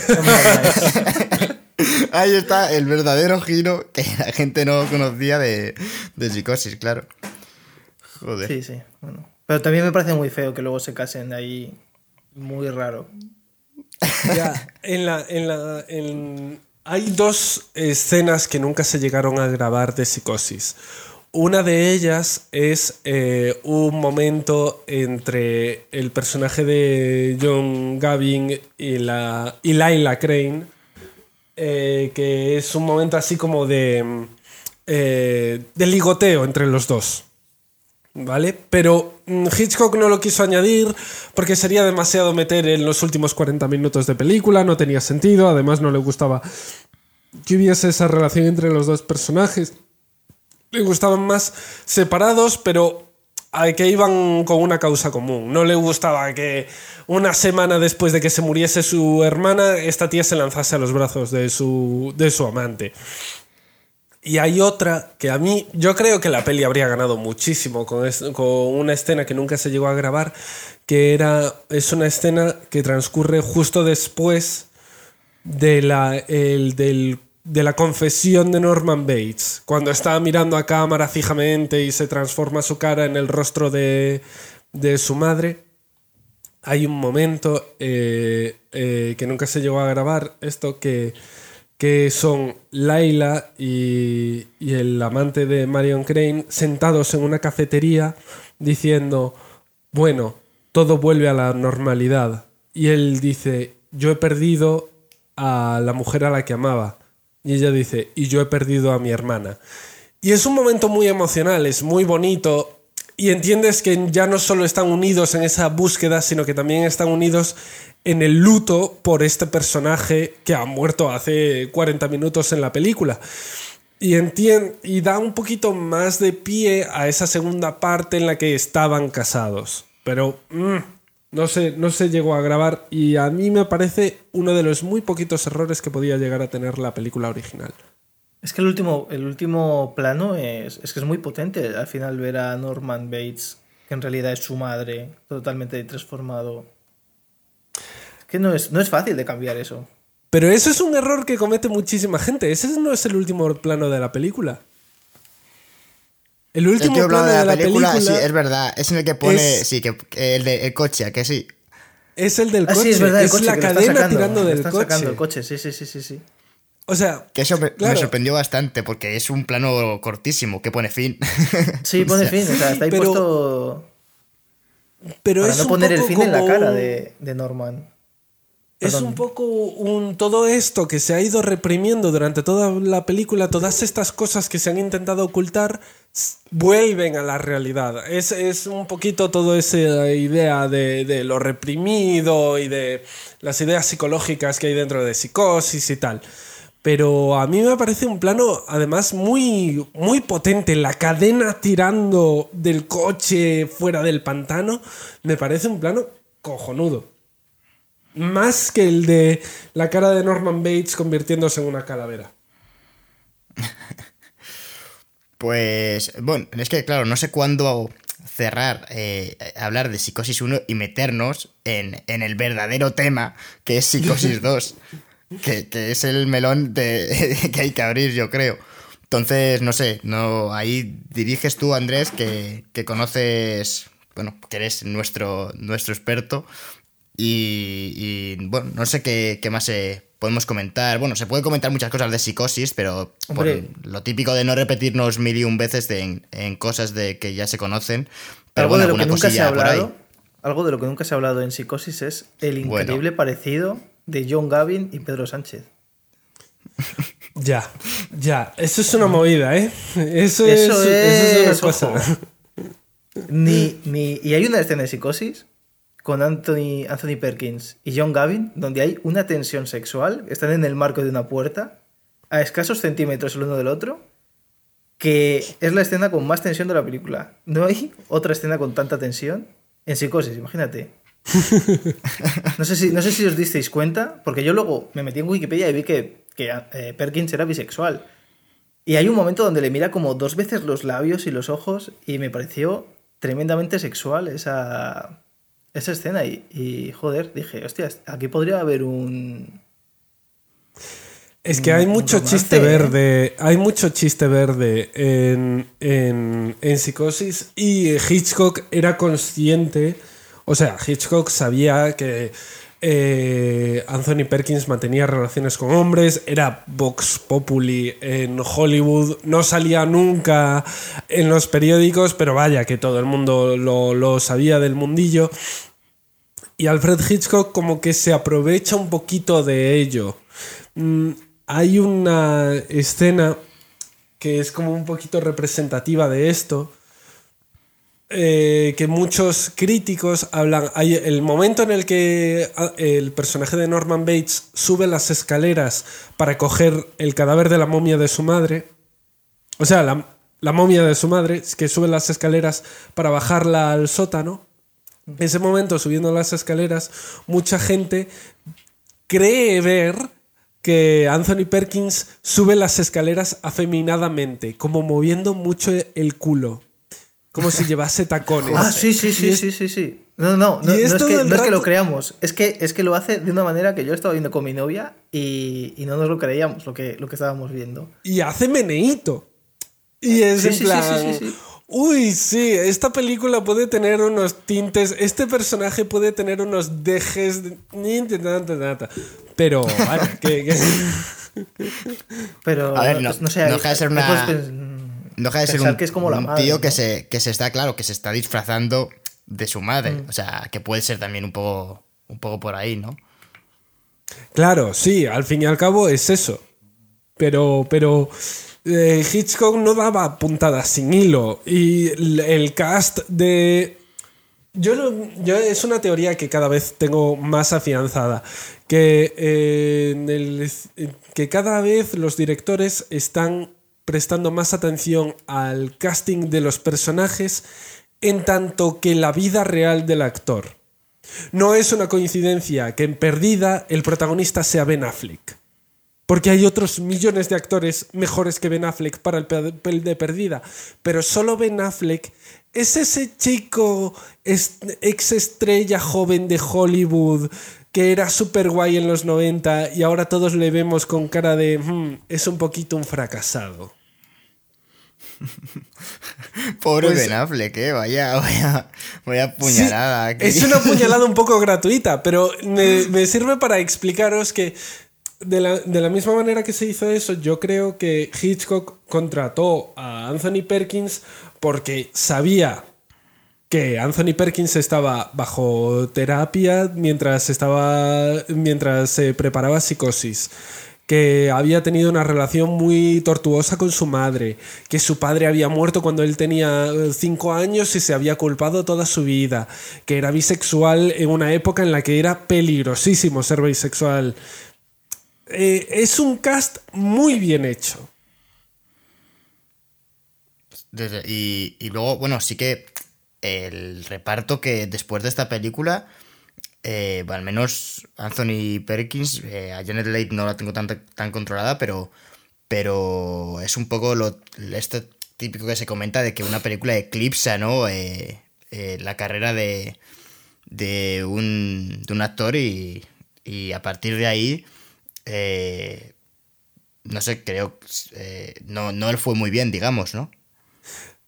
Ahí está el verdadero giro que la gente no conocía de, de psicosis, claro. Joder. sí, sí. Bueno. Pero también me parece muy feo que luego se casen ahí. Muy raro. En la, en la, en- Hay dos escenas que nunca se llegaron a grabar de psicosis. Una de ellas es eh, un momento entre el personaje de John Gavin y, la, y Laila Crane, eh, que es un momento así como de, eh, de ligoteo entre los dos. ¿Vale? Pero Hitchcock no lo quiso añadir porque sería demasiado meter en los últimos 40 minutos de película, no tenía sentido, además no le gustaba que hubiese esa relación entre los dos personajes. Le gustaban más separados, pero a que iban con una causa común. No le gustaba que una semana después de que se muriese su hermana, esta tía se lanzase a los brazos de su, de su amante. Y hay otra que a mí, yo creo que la peli habría ganado muchísimo con, con una escena que nunca se llegó a grabar, que era, es una escena que transcurre justo después de la, el- del- de la confesión de Norman Bates, cuando está mirando a cámara fijamente y se transforma su cara en el rostro de, de su madre. Hay un momento eh, eh, que nunca se llegó a grabar, esto que, que son Laila y, y el amante de Marion Crane sentados en una cafetería diciendo, bueno, todo vuelve a la normalidad. Y él dice, yo he perdido a la mujer a la que amaba. Y ella dice, y yo he perdido a mi hermana. Y es un momento muy emocional, es muy bonito. Y entiendes que ya no solo están unidos en esa búsqueda, sino que también están unidos en el luto por este personaje que ha muerto hace 40 minutos en la película. Y, y da un poquito más de pie a esa segunda parte en la que estaban casados. Pero mm, no, se, no se llegó a grabar y a mí me parece uno de los muy poquitos errores que podía llegar a tener la película original. Es que el último, el último plano es, es que es muy potente. Al final ver a Norman Bates, que en realidad es su madre, totalmente transformado. Es que no es, no es fácil de cambiar eso. Pero eso es un error que comete muchísima gente. Ese no es el último plano de la película. El El último plano plano de la película, sí, es verdad. Es en el que pone, es- sí, que el, de, el coche, ¿a que sí. es el del Ah, coche. sí, es verdad, el es coche, la cadena sacando, tirando del están coche. sacando el coche, sí, sí, sí, sí, sí. O sea, Que eso me, sorprendió bastante porque es un plano cortísimo que pone fin. Sí, pone fin, o sea, está ahí Pero- puesto pero para es no un poner el poco fin en la como cara un- de, de Norman. Es un poco un todo esto que se ha ido reprimiendo durante toda la película, todas estas cosas que se han intentado ocultar, vuelven a la realidad. Es, es un poquito toda esa idea de, de lo reprimido y de las ideas psicológicas que hay dentro de psicosis y tal. Pero a mí me parece un plano, además, muy, muy potente. La cadena tirando del coche fuera del pantano, me parece un plano cojonudo. Más que el de la cara de Norman Bates convirtiéndose en una calavera. Pues, bueno, es que claro, no sé cuándo cerrar, eh, hablar de Psicosis 1 y meternos en, en el verdadero tema que es Psicosis 2, que, que es el melón de, que hay que abrir, yo creo. Entonces, no sé, no, ahí diriges tú, Andrés, que, que conoces, bueno, que eres nuestro, nuestro experto. Y, y, bueno, no sé qué, qué más eh, podemos comentar. Bueno, se puede comentar muchas cosas de psicosis, pero por lo típico de no repetirnos mil y un veces de, en, en cosas de que ya se conocen. Pero algo bueno, de lo que nunca se ha hablado, algo de lo que nunca se ha hablado en Psicosis es el Bueno. increíble parecido de John Gavin y Pedro Sánchez. Ya, ya. Eso es una movida, ¿eh? Eso, es, eso es una cosa. Ni, ni, y hay una escena de Psicosis con Anthony, Anthony Perkins y John Gavin donde hay una tensión sexual, están en el marco de una puerta, a escasos centímetros el uno del otro, que es la escena con más tensión de la película. No hay otra escena con tanta tensión en Psicosis, imagínate. No sé si, no sé si os disteis cuenta, porque yo luego me metí en Wikipedia y vi que, que eh, Perkins era bisexual. Y hay un momento donde le mira como dos veces los labios y los ojos y me pareció tremendamente sexual esa, esa escena. Y, y, joder, dije, hostias, aquí podría haber un... Es que hay mucho chiste ¿eh? verde, hay mucho chiste verde en, en, en Psicosis y Hitchcock era consciente, o sea, Hitchcock sabía que eh, Anthony Perkins mantenía relaciones con hombres, era Vox Populi en Hollywood, no salía nunca en los periódicos, pero vaya que todo el mundo lo, lo sabía del mundillo. Y Alfred Hitchcock como que se aprovecha un poquito de ello. Mm, hay una escena que es como un poquito representativa de esto, eh, que muchos críticos hablan, el momento en el que ah, el personaje de Norman Bates sube las escaleras para coger el cadáver de la momia de su madre, o sea, la, la momia de su madre, que sube las escaleras para bajarla al sótano, en ese momento subiendo las escaleras, mucha gente cree ver que Anthony Perkins sube las escaleras afeminadamente, como moviendo mucho el culo, como si llevase tacones. Ah, sí, sí, sí, es- sí, sí, sí. No, no, no, no, es que, no es que lo creamos, es que, es que lo hace de una manera que yo estaba viendo con mi novia y, y no nos lo creíamos lo que, lo que estábamos viendo. y hace meneíto. Y es Sí, en sí, plan, sí, sí, sí. Uy, sí, esta película puede tener unos tintes, este personaje puede tener unos dejes, de- pero vaya, que- que- Pero A ver, no- no sé, no deja de ser una- No deja de ser un, que es como la un madre, tío que, se, que se está, claro, que se está disfrazando de su madre. Mm. O sea, que puede ser también un poco, un poco por ahí, ¿no? Claro, sí, al fin y al cabo es eso. Pero, pero eh, Hitchcock no daba puntadas sin hilo. Y el, el cast de. Yo, yo es una teoría que cada vez tengo más afianzada. Que, eh, en el- que cada vez los directores están prestando más atención al casting de los personajes en tanto que la vida real del actor. No es una coincidencia que en Perdida el protagonista sea Ben Affleck. Porque hay otros millones de actores mejores que Ben Affleck para el papel de Perdida. Pero solo Ben Affleck es ese chico ex estrella joven de Hollywood que era súper guay en los 90 y ahora todos le vemos con cara de "Hmm, es un poquito un fracasado. Pobre Pues- Ben Affleck, ¿eh? Vaya, vaya, vaya puñalada. Sí, es una puñalada un poco gratuita, pero me, me sirve para explicaros que de la, de la misma manera que se hizo eso, yo creo que Hitchcock contrató a Anthony Perkins porque sabía que Anthony Perkins estaba bajo terapia mientras estaba mientras se preparaba psicosis que había tenido una relación muy tortuosa con su madre, que su padre había muerto cuando él tenía 5 años y se había culpado toda su vida, que era bisexual en una época en la que era peligrosísimo ser bisexual. Eh, es un cast muy bien hecho. y luego, bueno, sí que el reparto que después de esta película, eh, al menos Anthony Perkins, eh, a Janet Leigh no la tengo tan, tan controlada, pero, pero es un poco lo esto típico que se comenta de que una película eclipsa, ¿no? Eh, la carrera de, de, un, de un actor y, y a partir de ahí, no sé, creo, no, no él fue muy bien, digamos, ¿no?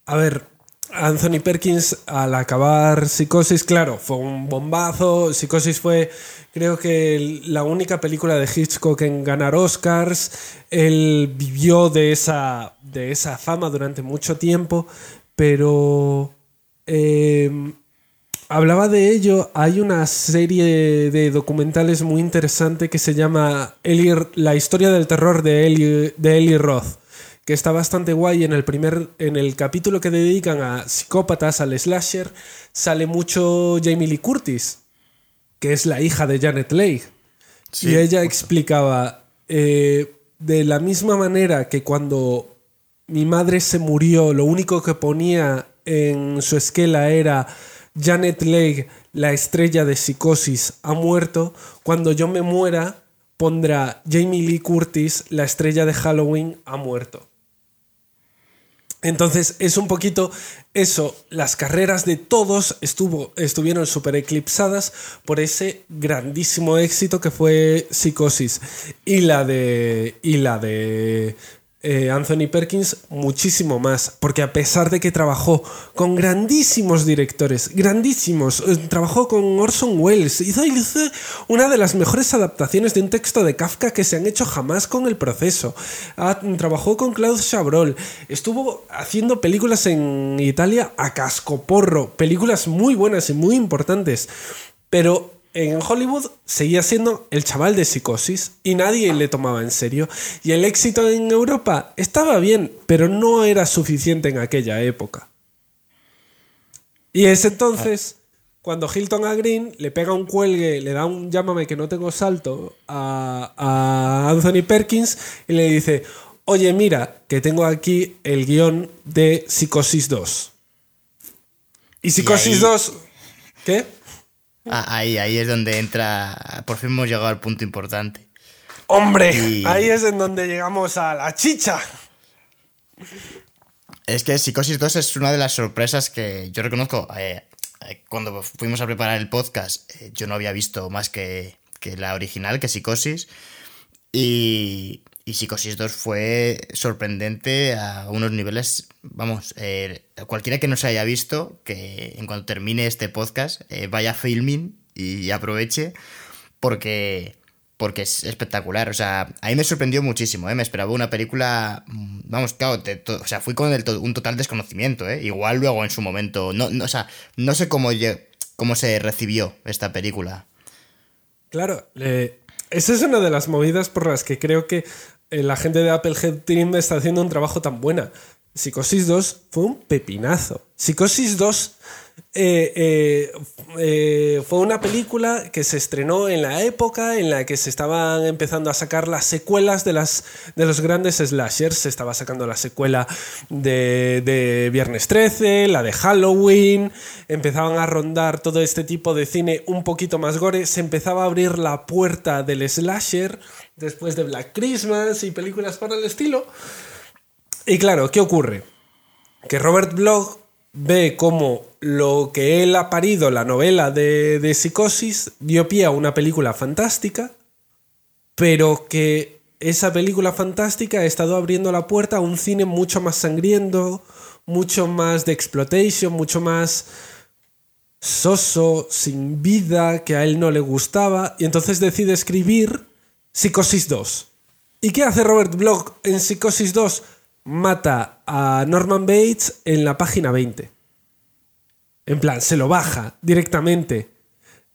A ver, Anthony Perkins al acabar Psicosis, claro, fue un bombazo. Psicosis fue, creo que, la única película de Hitchcock en ganar Oscars. Él vivió de esa, de esa fama durante mucho tiempo, pero em, hablaba de ello. Hay una serie de documentales muy interesante que se llama La historia del terror de Eli, de Eli Roth que está bastante guay. En el primer, en el capítulo que dedican a psicópatas, al slasher, sale mucho Jamie Lee Curtis, que es la hija de Janet Leigh. y ella explicaba, eh, de la misma manera que cuando mi madre se murió, lo único que ponía en su esquela era Janet Leigh, la estrella de psicosis, ha muerto, cuando yo me muera pondrá Jamie Lee Curtis, la estrella de Halloween, ha muerto. Entonces es un poquito eso, las carreras de todos estuvo, estuvieron súper eclipsadas por ese grandísimo éxito que fue Psicosis. Y la de, y la de eh, Anthony Perkins muchísimo más, porque a pesar de que trabajó con grandísimos directores, grandísimos, eh, trabajó con Orson Welles, hizo, una de las mejores adaptaciones de un texto de Kafka que se han hecho jamás con el proceso, trabajó con Claude Chabrol, estuvo haciendo películas en Italia a cascoporro, películas muy buenas y muy importantes, pero en Hollywood seguía siendo el chaval de psicosis y nadie le tomaba en serio. Y el éxito en Europa estaba bien, pero no era suficiente en aquella época. Y es entonces cuando Hilton a Green le pega un cuelgue, le da un llámame que no tengo salto a, a Anthony Perkins y le dice, oye mira, que tengo aquí el guion de Psicosis 2. Y Psicosis 2... ¿Qué? Ah, ahí, ahí es donde entra. Por fin hemos llegado al punto importante. ¡Hombre! Ahí es en donde llegamos a la chicha. Es que Psicosis 2 es una de las sorpresas que yo reconozco. Eh, eh, cuando fuimos a preparar el podcast, eh, yo no había visto más que, que la original, que Psicosis. Y, y Psicosis 2 fue sorprendente a unos niveles, vamos, eh, cualquiera que no se haya visto, que en cuanto termine este podcast, eh, vaya filming y aproveche, porque, porque es espectacular. O sea, a mí me sorprendió muchísimo, ¿eh? me esperaba una película, mm, vamos, claro, o sea, fui con un total desconocimiento, ¿eh? igual luego en su momento, no, no, sé cómo, cómo se recibió esta película. Claro, esa es una de las movidas por las que creo que eh, la gente de Apple Head Team está haciendo un trabajo tan buena. Psicosis 2 fue un pepinazo. Psicosis 2 eh, eh, fue una película que se estrenó en la época en la que se estaban empezando a sacar las secuelas de, las, de los grandes slashers. Se estaba sacando la secuela de Viernes 13, la de Halloween. Empezaban a rondar todo este tipo de cine un poquito más gore. Se empezaba a abrir la puerta del slasher después de Black Christmas y películas para el estilo. Y claro, ¿qué ocurre? Que Robert Bloch ve como lo que él ha parido, la novela de, de Psicosis, dio pie a una película fantástica, pero que esa película fantástica ha estado abriendo la puerta a un cine mucho más sangriento, mucho más de exploitation, mucho más soso, sin vida, que a él no le gustaba, y entonces decide escribir Psicosis 2. ¿Y qué hace Robert Bloch en Psicosis 2? Mata a Norman Bates en la página 20. En plan, se lo baja directamente.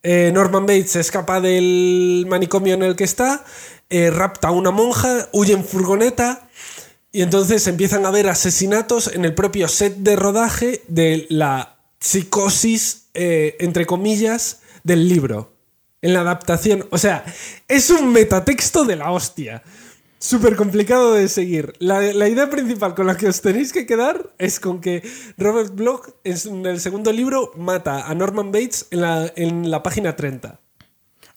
Eh, Norman Bates escapa del manicomio en el que está, eh, rapta a una monja, huye en furgoneta y entonces empiezan a haber asesinatos en el propio set de rodaje de la psicosis, eh, entre comillas, del libro. En la adaptación. O sea, es un metatexto de la hostia. Súper complicado de seguir. La, la idea principal con la que os tenéis que quedar es con que Robert Bloch en el segundo libro mata a Norman Bates en la, en la página 30.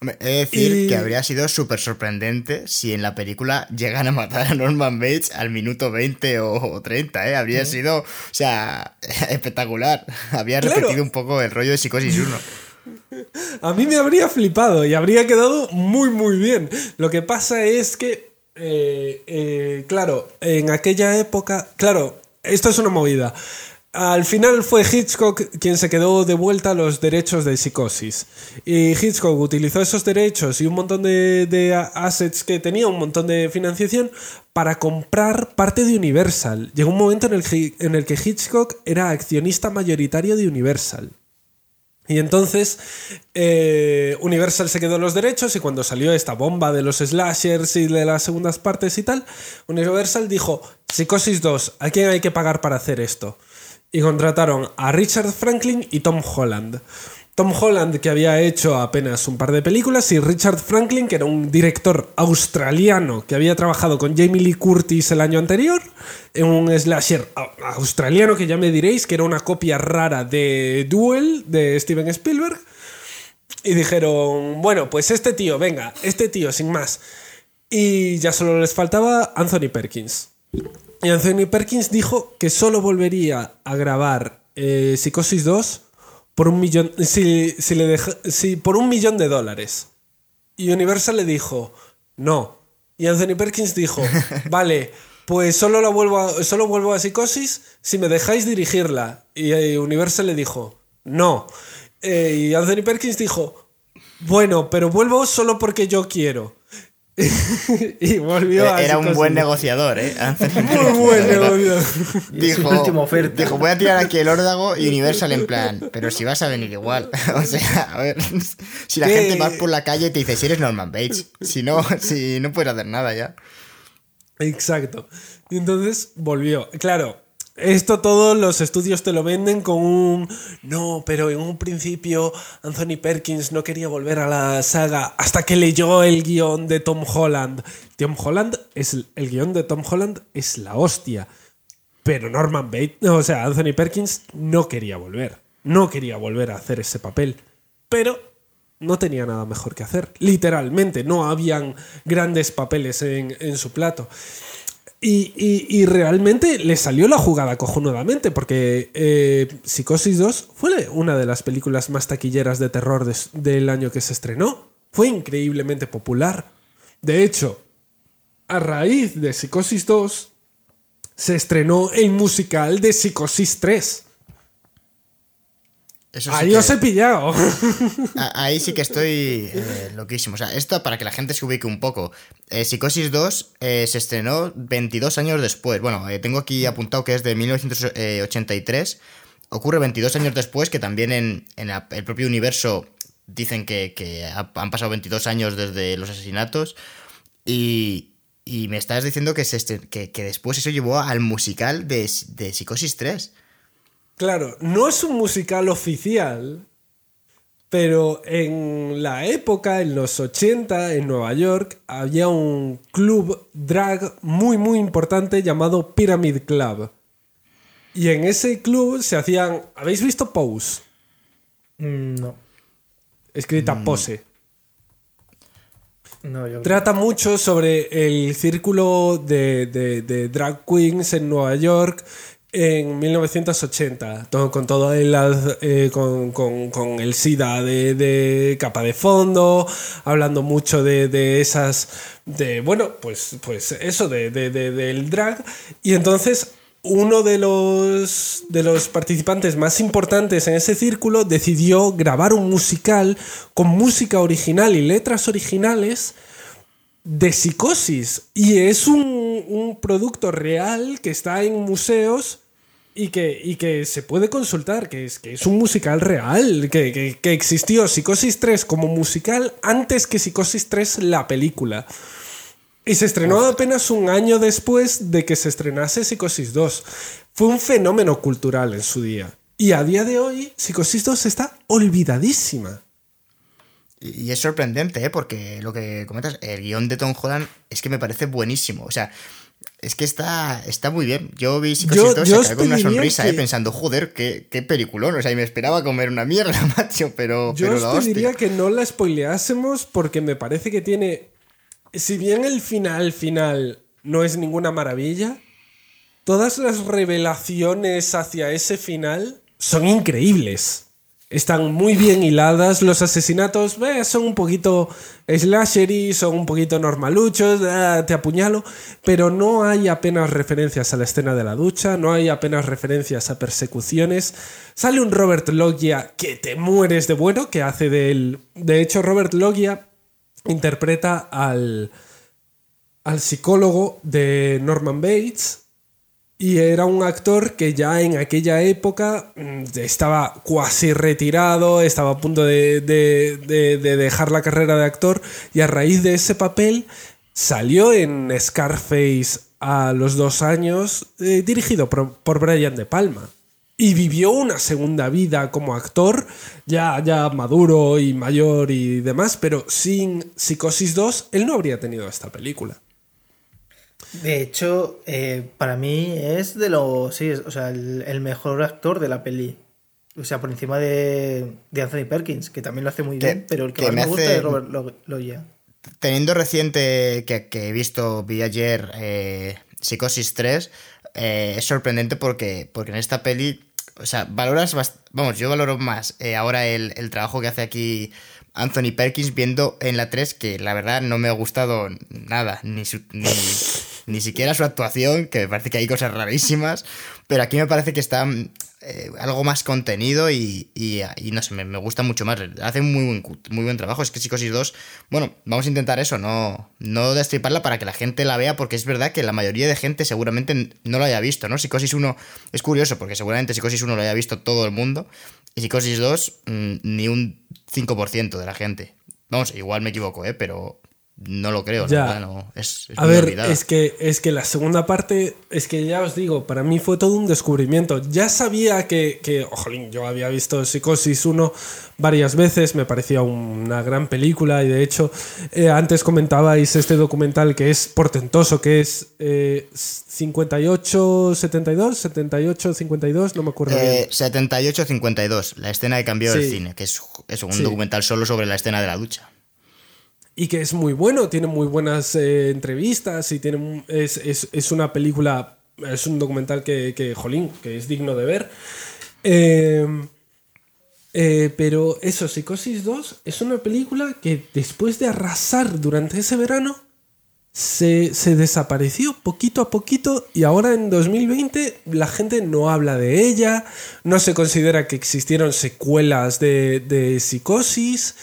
Hombre, he de decir Y- que habría sido súper sorprendente si en la película llegan a matar a Norman Bates al minuto 20 o, o 30, ¿eh? Habría sido, o sea, espectacular. Claro. repetido un poco el rollo de Psicosis 1. A mí me habría flipado y habría quedado muy muy bien. Lo que pasa es que, eh, eh, claro, en aquella época, claro, esto es una movida. Al final fue Hitchcock quien se quedó de vuelta los derechos de psicosis. Y Hitchcock utilizó esos derechos y un montón de, assets que tenía, un montón de financiación, para comprar parte de Universal. Llegó un momento en el que Hitchcock era accionista mayoritario de Universal. Y entonces eh, Universal se quedó los derechos y cuando salió esta bomba de los slashers y de las segundas partes y tal, Universal dijo, Psicosis 2, ¿a quién hay que pagar para hacer esto? Y contrataron a Richard Franklin y Tom Holland. Tom Holland, que había hecho apenas un par de películas, y Richard Franklin, que era un director australiano que había trabajado con Jamie Lee Curtis el año anterior, en un slasher australiano que ya me diréis que era una copia rara de Duel de Steven Spielberg. Y dijeron, bueno, pues este tío, venga, este tío, sin más. Y ya solo les faltaba Anthony Perkins. Y Anthony Perkins dijo que solo volvería a grabar eh, Psicosis 2 por un millón. Si, si le deja- si por un millón de dólares. Y Universal le dijo, no. Y Anthony Perkins dijo, vale, pues solo, la vuelvo a, solo vuelvo a Psicosis si me dejáis dirigirla. Y eh, Universal le dijo, no. Eh, y Anthony Perkins dijo, bueno, pero vuelvo solo porque yo quiero. y volvió a Era un buen negociador, ¿eh? Muy buen negociador. Última oferta. Dijo, voy a tirar aquí el órdago y Universal en plan, pero si vas a venir igual. o sea, a ver, si la ¿Qué? gente va por la calle y te dice, si eres Norman Bates, si no, si no puedes hacer nada ya. Exacto. Y entonces volvió. Claro, esto todos los estudios te lo venden con un... No, pero en un principio Anthony Perkins no quería volver a la saga hasta que leyó el guion de Tom Holland. Tom Holland es... El guion de Tom Holland es la hostia. Pero Norman Bates, o sea, Anthony Perkins no quería volver. No quería volver a hacer ese papel. Pero no tenía nada mejor que hacer. Literalmente, no habían grandes papeles en, en su plato. Y, realmente le salió la jugada cojonudamente, porque eh, Psicosis 2 fue una de las películas más taquilleras de terror del año que se estrenó. Fue increíblemente popular. De hecho, a raíz de Psicosis 2, se estrenó el musical de Psicosis 3. Eso sí Ahí que- os he pillado. ahí sí que estoy eh, loquísimo. O sea, esto para que la gente se ubique un poco. Eh, Psicosis 2 eh, se estrenó 22 años después. Bueno, tengo aquí apuntado que es de 1983. Ocurre 22 años después, que también en, en la- el propio universo dicen que, que ha- han pasado 22 años desde los asesinatos. Y, y me estás diciendo que, se estre- que, que después eso llevó al musical de, de Psicosis 3. Claro, no es un musical oficial, pero en la época, en los 80, en Nueva York, había un club drag muy, muy importante llamado Pyramid Club. Y en ese club se hacían... ¿Habéis visto Pose? Mm, No, Escrita Pose. no, yo. Trata mucho sobre el círculo de, de- de drag queens en Nueva York en 1980, todo- con todo el, eh, con, con- el SIDA de, de capa de fondo, hablando mucho de, de esas, de, bueno, pues, pues eso, de- del drag. Y entonces uno de los, de los participantes más importantes en ese círculo decidió grabar un musical con música original y letras originales de psicosis. Y es un, un producto real que está en museos y que, y que se puede consultar, que es, que es un musical real, que, que, que existió Psicosis 3 como musical antes que Psicosis 3 la película. Y se estrenó apenas un año después de que se estrenase Psicosis 2. Fue un fenómeno cultural en su día. Y a día de hoy, Psicosis 2 está olvidadísima. Y es sorprendente, ¿eh? porque lo que comentas, el guion de Tom Holland es que me parece buenísimo. O sea, es que está, está muy bien. Yo vi Psicosis Yo- 2 yo y acabé con una sonrisa, ¿eh? pensando, joder, qué, qué peliculón. O sea, y me esperaba comer una mierda, macho, pero, Yo pero la os hostia. pediría que no la spoileásemos porque me parece que tiene. Si bien el final final no es ninguna maravilla, todas las revelaciones hacia ese final son increíbles. Están muy bien hiladas. Los asesinatos eh, son un poquito slashery, son un poquito normaluchos, ah, te apuñalo. Pero no hay apenas referencias a la escena de la ducha, no hay apenas referencias a persecuciones. Sale un Robert Loggia que te mueres de bueno, que hace del. De hecho, Robert Loggia interpreta al, al psicólogo de Norman Bates. Y era un actor que ya en aquella época mm, estaba cuasi retirado, estaba a punto de, de- de- de dejar la carrera de actor y a raíz de ese papel salió en Scarface a los dos años, eh, dirigido por, por Brian De Palma. Y vivió una segunda vida como actor, ya, ya maduro y mayor y demás, pero sin Psicosis 2 él no habría tenido esta película. De hecho, eh, para mí es de los. Sí, es- o sea, el, el mejor actor de la peli. O sea, por encima de, de Anthony Perkins, que también lo hace muy bien, pero el que, que más me me gusta hace- es Robert Lo- Loggia. Teniendo reciente que, que he visto, vi ayer eh, Psicosis 3, eh, es sorprendente porque, porque en esta peli, o sea, valoras, vamos, yo valoro más eh, ahora el, el trabajo que hace aquí Anthony Perkins viendo en la 3 que la verdad no me ha gustado nada, ni, su- ni, ni siquiera su actuación, que me parece que hay cosas rarísimas, pero aquí me parece que está eh, algo más contenido y, no sé, me, gusta mucho más. Hace muy buen, muy buen trabajo. Es que Psicosis 2, bueno, vamos a intentar eso, no, no destriparla para que la gente la vea, porque es verdad que la mayoría de gente seguramente no lo haya visto, ¿no? Psicosis 1 es curioso, porque seguramente Psicosis 1 lo haya visto todo el mundo, y Psicosis 2 mm, ni un 5% de la gente. Vamos, igual me equivoco, ¿eh? Pero no lo creo, Ya. no. Es, es A ver, olvidada. es que, es que la segunda parte, es que ya os digo, para mí fue todo un descubrimiento. Ya sabía que, que ojolín, yo había visto Psicosis 1 varias veces, me parecía una gran película y de hecho, eh, antes comentabais este documental que es portentoso, que es eh, 58, 72, 78, 52, no me acuerdo bien. Eh, 78-52, la escena de cambio del Sí. cine, que es, es un Sí. documental solo sobre la escena de la ducha. Y que es muy bueno, tiene muy buenas eh, entrevistas y tiene es, es- es una película, es un documental que, que, jolín, que es digno de ver. Eh, eh, pero eso, Psicosis 2 es una película que después de arrasar durante ese verano se, se desapareció poquito a poquito y ahora en 2020 la gente no habla de ella, no se considera que existieron secuelas de, de Psicosis.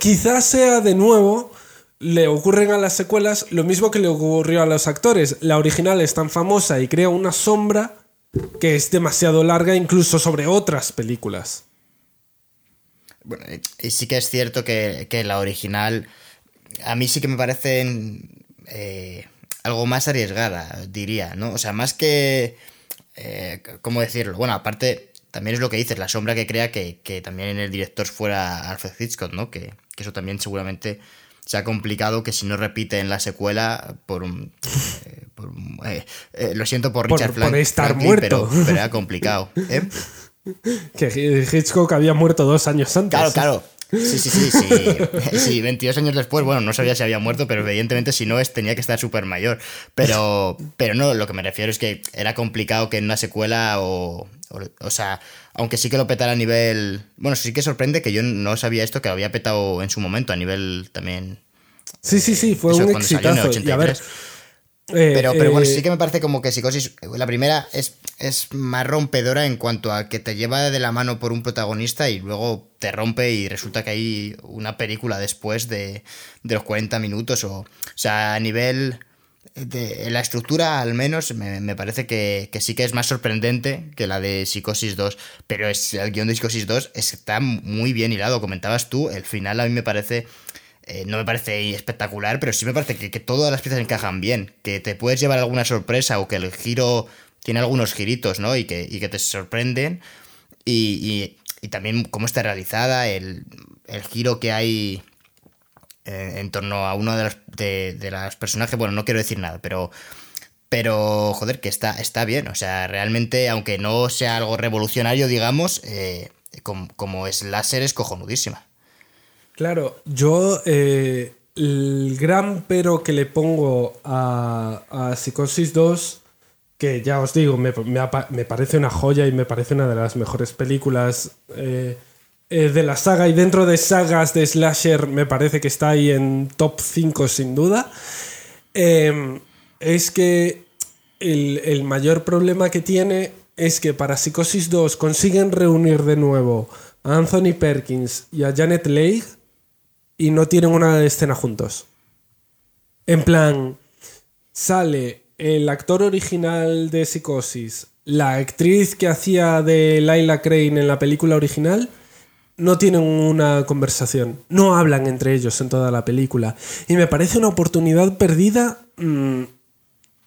Quizás sea de nuevo, le ocurren a las secuelas lo mismo que le ocurrió a los actores. La original es tan famosa y crea una sombra que es demasiado larga incluso sobre otras películas. Bueno, y sí que es cierto que, la original a mí sí que me parece eh, algo más arriesgada, diría, ¿no? O sea, más que... Eh, ¿Cómo decirlo? Bueno, aparte, también es lo que dices, la sombra que crea que, que también el director fuera Alfred Hitchcock, ¿no? Que, que eso también seguramente se ha complicado que si no repite en la secuela por un... eh, por un- eh, eh, lo siento por Por- Richard por Frank- estar Franklin, muerto. Pero, pero era complicado. Que Hitchcock había muerto dos años antes. Claro, claro. Sí, sí, sí, sí. Sí, 22 años después, bueno, no sabía si había muerto, pero evidentemente si no es, tenía que estar súper mayor. Pero, pero no, lo que me refiero es que era complicado que en una secuela o, o... o sea, aunque sí que lo petara a nivel... Bueno, sí que sorprende que yo no sabía esto, que lo había petado en su momento, a nivel también... Sí, sí, sí, fue eso, un cuando salió en el exitazo. Y a ver, 83. eh, Pero, pero bueno, eh, sí que me parece como que Psicosis, la primera es, es más rompedora en cuanto a que te lleva de la mano por un protagonista y luego te rompe y resulta que hay una película después de, de los 40 minutos. O, o sea, a nivel de la estructura al menos me, parece que, sí que es más sorprendente que la de Psicosis 2, pero es, el guion de Psicosis 2 está muy bien hilado, comentabas tú, el final a mí me parece... Eh, no me parece espectacular, pero sí me parece que, todas las piezas encajan bien, que te puedes llevar alguna sorpresa o que el giro tiene algunos giritos, ¿no? Y que, que te sorprenden. Y, también cómo está realizada, el, el giro que hay en, torno a uno de los, de, las personajes. Bueno, no quiero decir nada, pero. Pero, joder, que está, está bien. O sea, realmente, aunque no sea algo revolucionario, digamos, eh, como, es láser, es cojonudísima. Claro, yo. Eh, el gran pero que le pongo a, a Psicosis 2 que ya os digo, me, me, parece una joya y me parece una de las mejores películas eh, eh, de la saga y dentro de sagas de slasher me parece que está ahí en top 5 sin duda, em, es que el, mayor problema que tiene es que para Psicosis 2 consiguen reunir de nuevo a Anthony Perkins y a Janet Leigh y no tienen una escena juntos. En plan, sale el actor original de Psicosis, la actriz que hacía de Lila Crane en la película original, no tienen una conversación, no hablan entre ellos en toda la película. Y me parece una oportunidad perdida. Mm,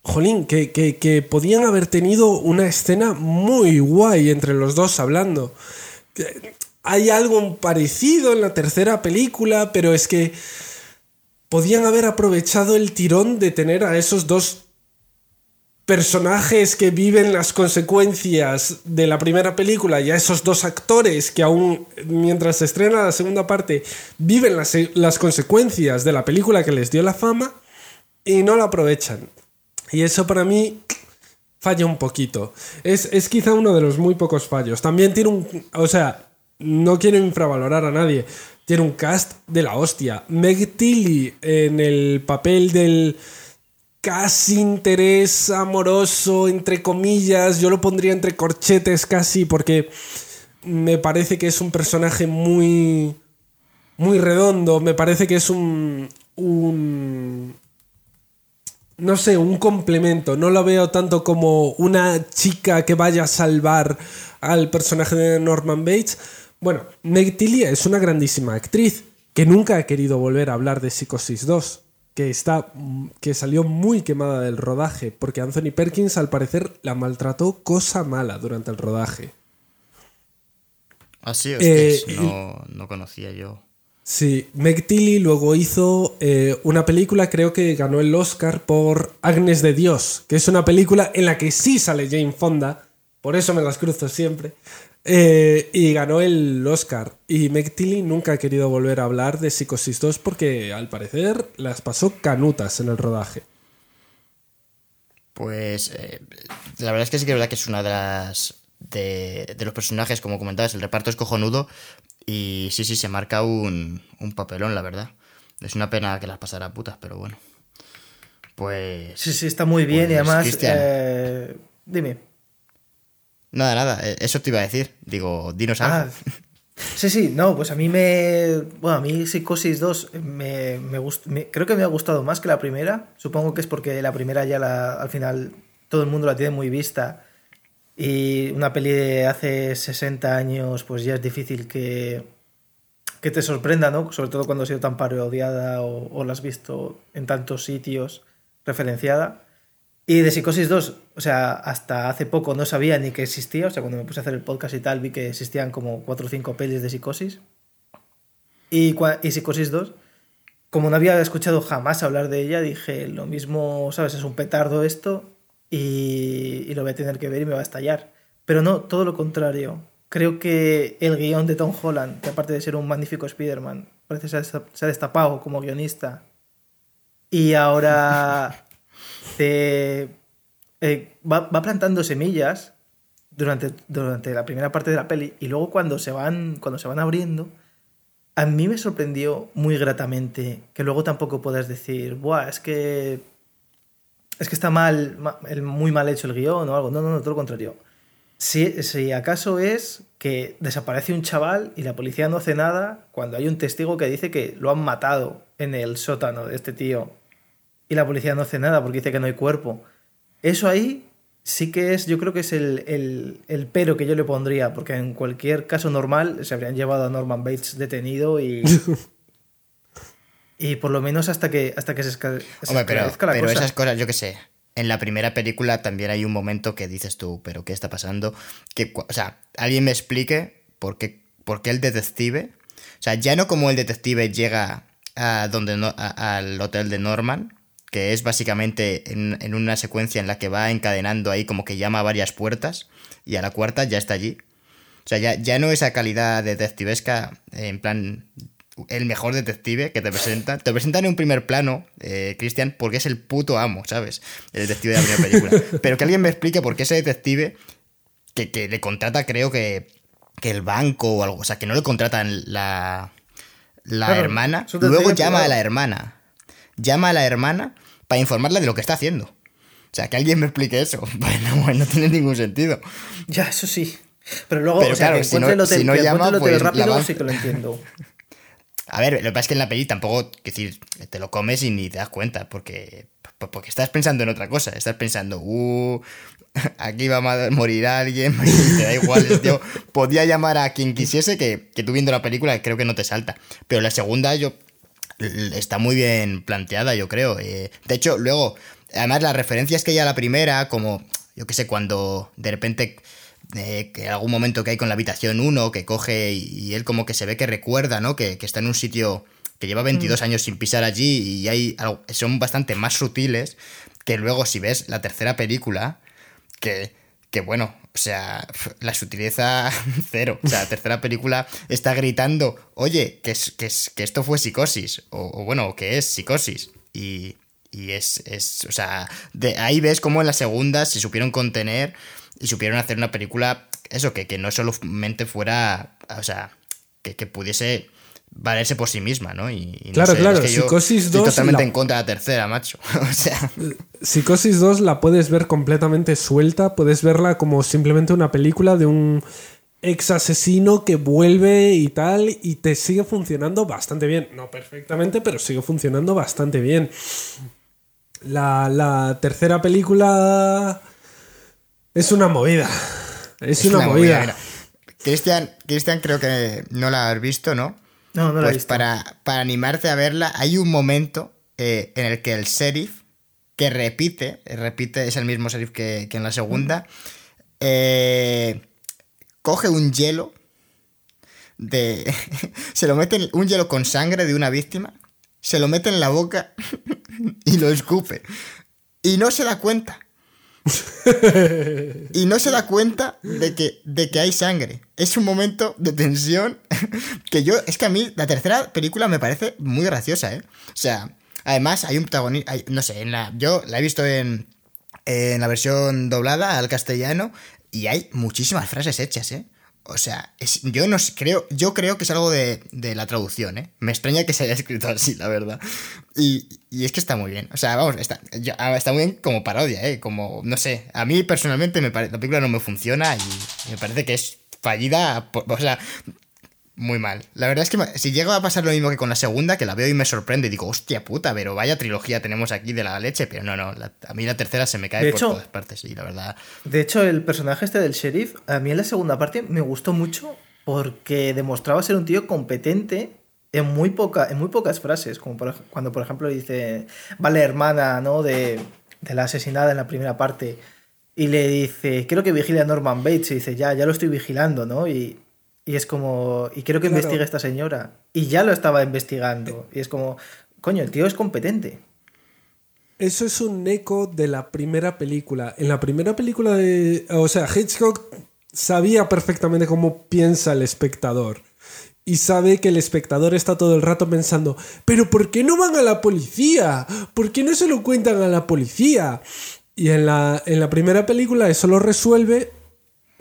jolín, que, que, podían haber tenido una escena muy guay entre los dos hablando. Hay algo parecido en la tercera película, pero es que podían haber aprovechado el tirón de tener a esos dos personajes que viven las consecuencias de la primera película y a esos dos actores que aún mientras se estrena la segunda parte viven las, consecuencias de la película que les dio la fama y no la aprovechan. Y eso para mí falla un poquito. Es, es quizá uno de los muy pocos fallos. También tiene un... O sea, no quiero infravalorar a nadie. Tiene un cast de la hostia. Meg Tilly en el papel del casi interés amoroso, entre comillas, yo lo pondría entre corchetes casi, porque me parece que es un personaje muy, muy redondo, me parece que es un, un, no sé, un complemento, no lo veo tanto como una chica que vaya a salvar al personaje de Norman Bates. Bueno, Meg Tilly es una grandísima actriz que nunca ha querido volver a hablar de Psicosis 2 que, está, que salió muy quemada del rodaje, porque Anthony Perkins al parecer la maltrató cosa mala durante el rodaje. Así es, eh, no, no, conocía yo. Sí, Meg Tilly luego hizo eh, una película, creo que ganó el Oscar por Agnes de Dios, que es una película en la que sí sale Jane Fonda, por eso me las cruzo siempre. Eh, y ganó el Oscar. Y Meg Tilly nunca ha querido volver a hablar de Psicosis 2 porque al parecer las pasó canutas en el rodaje. Pues eh, la verdad es que sí que es verdad que es una de las de, los personajes, como comentabas, el reparto es cojonudo y sí, sí, se marca un, un papelón, la verdad. Es una pena que las pasara putas, pero bueno. Pues... Sí, sí, está muy bien y pues, además... Eh, dime. Nada, nada, e, eso te iba a decir. Digo, dinos ah, sí, sí, no, pues a mí me. Bueno, a mí Psicosis 2 me, me, creo que me ha gustado más que la primera. Supongo que es porque la primera ya al final todo el mundo la tiene muy vista. Y una peli de hace 60 años, pues ya es difícil que, que te sorprenda, ¿no? Sobre todo cuando ha sido tan parodiada o, o la has visto en tantos sitios referenciada. Y de Psicosis 2, o sea, hasta hace poco no sabía ni que existía, o sea, cuando me puse a hacer el podcast y tal, vi que existían como 4 o 5 pelis de Psicosis. Y, y Psicosis 2, como no había escuchado jamás hablar de ella, dije, lo mismo, ¿sabes? Es un petardo esto y, y lo voy a tener que ver y me va a estallar. Pero no, todo lo contrario. Creo que el guion de Tom Holland, que aparte de ser un magnífico Spider-Man, parece se ha destapado como guionista. Y ahora eh, va, plantando semillas durante, durante la primera parte de la peli y luego cuando se van, cuando se van abriendo, a mí me sorprendió muy gratamente que luego tampoco puedas decir, Buah, es que es que está mal, muy mal hecho el guion o algo. No, no, no, todo lo contrario. Si, si, acaso es que desaparece un chaval y la policía no hace nada cuando hay un testigo que dice que lo han matado en el sótano de este tío y la policía no hace nada porque dice que no hay cuerpo. Eso ahí sí que es, yo creo que es el, el, el pero que yo le pondría, porque en cualquier caso normal se habrían llevado a Norman Bates detenido y... y por lo menos hasta que, hasta que se, esca- se Hombre, pero, esclarezca la pero cosa. esas cosas, yo qué sé. En la primera película también hay un momento que dices tú, pero ¿qué está pasando? Que, o sea, alguien me explique por qué, por qué el detective. O sea, ya no como el detective llega a donde no- a- al hotel de Norman, que es básicamente en, en una secuencia en la que va encadenando ahí como que llama a varias puertas y a la cuarta ya está allí. O sea, ya, ya no esa calidad detectivesca, en plan, el mejor detective que te presentan. Te presentan en un primer plano, eh, Cristian, porque es el puto amo, ¿sabes? El detective de la primera película. Pero que alguien me explique por qué ese detective que, que le contrata, creo que, que el banco o algo, o sea, que no le contratan la, la Claro, hermana, luego llama a la hermana. Llama a la hermana para informarla de lo que está haciendo. O sea, que alguien me explique eso. Bueno, bueno, no tiene ningún sentido. Ya, eso sí. Pero luego, Pero o sea, claro, que si no- el hotel, si no que llama, el hotel pues, rápido, sí que lo entiendo. A ver, lo que pasa es que en la peli tampoco, decir, te lo comes y ni te das cuenta, porque, porque estás pensando en otra cosa. Estás pensando, uh, aquí va a morir alguien, te da igual. tío podía llamar a quien quisiese, que, que tú viendo la película creo que no te salta. Pero la segunda, yo está muy bien planteada, yo creo. Eh, de hecho, luego, además las referencias que hay a la primera, como, yo qué sé, cuando de repente, eh, que algún momento que hay con la habitación 1, que coge y, y él como que se ve que recuerda, ¿no? Que, que está en un sitio que lleva 22 años sin pisar allí y hay algo- son bastante más sutiles que luego si ves la tercera película, que, que bueno, o sea, la sutileza cero. O sea, la tercera película está gritando, oye, que, que, que esto fue psicosis, o, o bueno, que es psicosis. Y, y es, es, o sea, de ahí ves cómo en la segunda se supieron contener y supieron hacer una película, eso, que, que no solamente fuera, o sea, que, que pudiese valerse por sí misma, ¿no? Y, y no Claro, sé, claro, es que yo Psicosis estoy 2 totalmente la- en contra de la tercera, macho. o sea, Psicosis 2 la puedes ver completamente suelta, puedes verla como simplemente una película de un ex asesino que vuelve y tal, y te sigue funcionando bastante bien. No perfectamente, pero sigue funcionando bastante bien. La, la tercera película es una movida. Es, una, movida. Cristian, Cristian creo que no la has visto, ¿no? No, no la he Pues visto. para, para animarte a verla, hay un momento eh, en el que el sheriff, que repite, repite, es el mismo sheriff que, que en la segunda, eh, coge un hielo de. se lo mete en- un hielo con sangre de una víctima, se lo mete en la boca y lo escupe. Y no se da cuenta. Y no se da cuenta de que, de que hay sangre. Es un momento de tensión que yo, es que a mí la tercera película me parece muy graciosa, ¿eh? O sea, además hay un protagonista, no sé, yo la he visto en, en la versión doblada al castellano y hay muchísimas frases hechas, ¿eh? O sea, es- yo no creo, yo creo que es algo de, de la traducción, ¿eh? Me extraña que se haya escrito así, la verdad. Y, y es que está muy bien. O sea, vamos, está, ah, está muy bien como parodia, ¿eh? Como, no sé, a mí personalmente me pare- la película no me funciona y me parece que es fallida, por- o sea, muy mal. La verdad es que si llega a pasar lo mismo que con la segunda, que la veo y me sorprende y digo, hostia puta, pero vaya trilogía tenemos aquí de la leche, pero no, no, la- a mí la tercera se me cae De por hecho- todas partes y la verdad... De hecho, el personaje este del sheriff, a mí en la segunda parte me gustó mucho porque demostraba ser un tío competente en muy, poca, en muy pocas frases, como por cuando, por ejemplo, dice, vale, hermana, ¿no? De, de la asesinada en la primera parte. Y le dice, quiero que vigile a Norman Bates. Y dice, ya, ya lo estoy vigilando, ¿no? Y, y es como, y quiero que Claro. investigue a esta señora. Y ya lo estaba investigando. Y es como, coño, el tío es competente. Eso es un eco de la primera película. En la primera película de. O sea, Hitchcock sabía perfectamente cómo piensa el espectador. Y sabe que el espectador está todo el rato pensando, pero ¿por qué no van a la policía? ¿Por qué no se lo cuentan a la policía? Y en la, en la primera película eso lo resuelve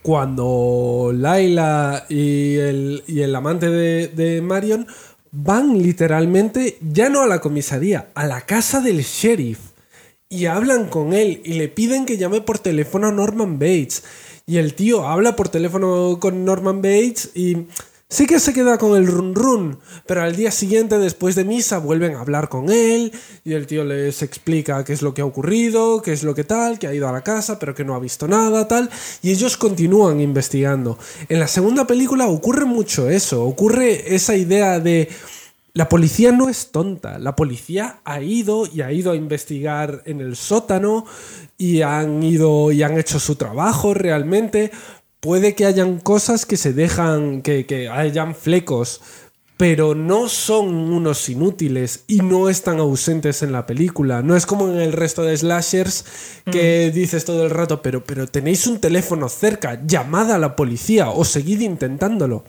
cuando Laila y el, y el amante de, de Marion van literalmente ya no a la comisaría, a la casa del sheriff. Y hablan con él y le piden que llame por teléfono a Norman Bates. Y el tío habla por teléfono con Norman Bates y Sí que se queda con el run run, pero al día siguiente, después de misa, vuelven a hablar con él y el tío les explica qué es lo que ha ocurrido, qué es lo que tal, que ha ido a la casa, pero que no ha visto nada, tal, y ellos continúan investigando. En la segunda película ocurre mucho eso, ocurre esa idea de la policía no es tonta, la policía ha ido y ha ido a investigar en el sótano y han ido y han hecho su trabajo realmente. Puede que hayan cosas que se dejan, que, que hayan flecos, pero no son unos inútiles y no están ausentes en la película. No es como en el resto de slashers que dices todo el rato, pero, pero tenéis un teléfono cerca, llamad a la policía o seguid intentándolo.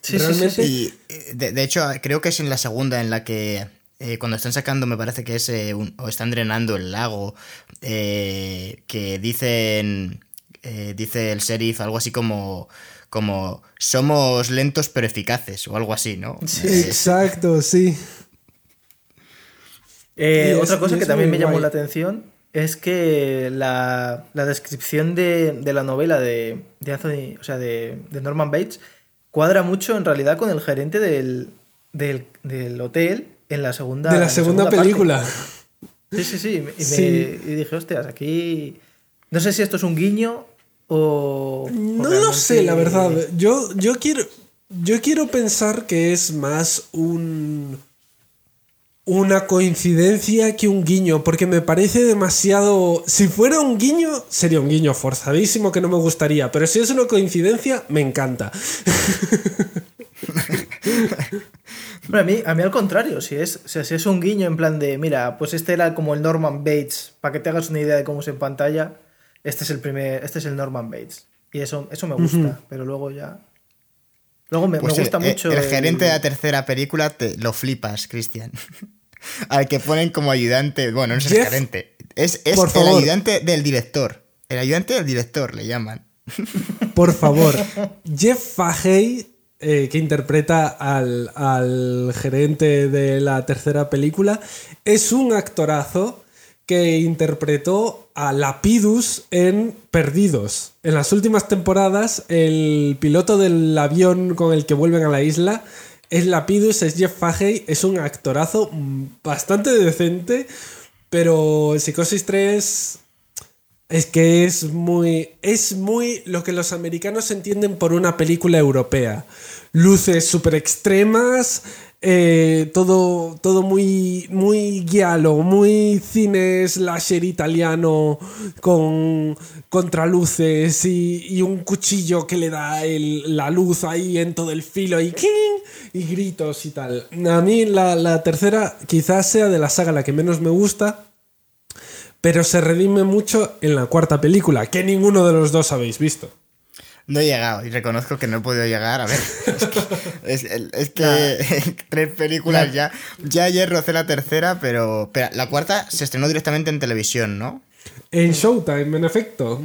Sí, sí, sí, Realmente- sí. Y eh, de, de hecho, creo que es en la segunda en la que eh, cuando están sacando, me parece que es, eh, un- o están drenando el lago, eh, que dicen, eh, dice el sheriff algo así como, como, somos lentos pero eficaces, o algo así, ¿no? Eh, Exacto, sí. Eh, es- otra cosa que también me llamó guay. la atención es que la, la descripción de, de la novela de, de Anthony, o sea, de, de Norman Bates, cuadra mucho en realidad con el gerente del, del, del hotel en la segunda, De la segunda parte. película. Sí, sí, sí. Y, me- Sí. y dije, hostias, aquí. No sé si esto es un guiño o. No lo sé, la verdad. Yo, yo quiero. Yo quiero pensar que es más un. Una coincidencia que un guiño, porque me parece demasiado. Si fuera un guiño, sería un guiño forzadísimo que no me gustaría, pero si es una coincidencia, me encanta. Hombre, a mí, a mí al contrario, si es, o sea, si es un guiño en plan de, mira, pues este era como el Norman Bates, para que te hagas una idea de cómo es en pantalla, este es el primer, este es el Norman Bates. Y eso, eso me gusta, pero luego ya. Luego me, me Pues gusta el, mucho. el gerente de la tercera película te lo flipas, Cristian. Al que ponen como ayudante, bueno, no es el gerente, es, es el favor. ayudante del director. El ayudante del director le llaman. Por favor, Jeff Fahey, eh, que interpreta al, al gerente de la tercera película, es un actorazo que interpretó a Lapidus en Perdidos. En las últimas temporadas, el piloto del avión con el que vuelven a la isla es Lapidus, es Jeff Fahey, es un actorazo bastante decente, pero Psicosis 3 es que es muy. Es muy lo que los americanos entienden por una película europea. Luces súper extremas. Eh, todo, todo muy, muy guialo, muy cine slasher italiano con contraluces y, y un cuchillo que le da la luz ahí en todo el filo y, y gritos y tal. A mí la, la tercera quizás sea de la saga la que menos me gusta, pero se redime mucho en la cuarta película, que ninguno de los dos habéis visto. No he llegado y reconozco que no he podido llegar. A ver, es que, es, tres películas ya. Ya ayer rocé la tercera, pero, pero la cuarta se estrenó directamente en televisión, ¿no? En Showtime, en efecto.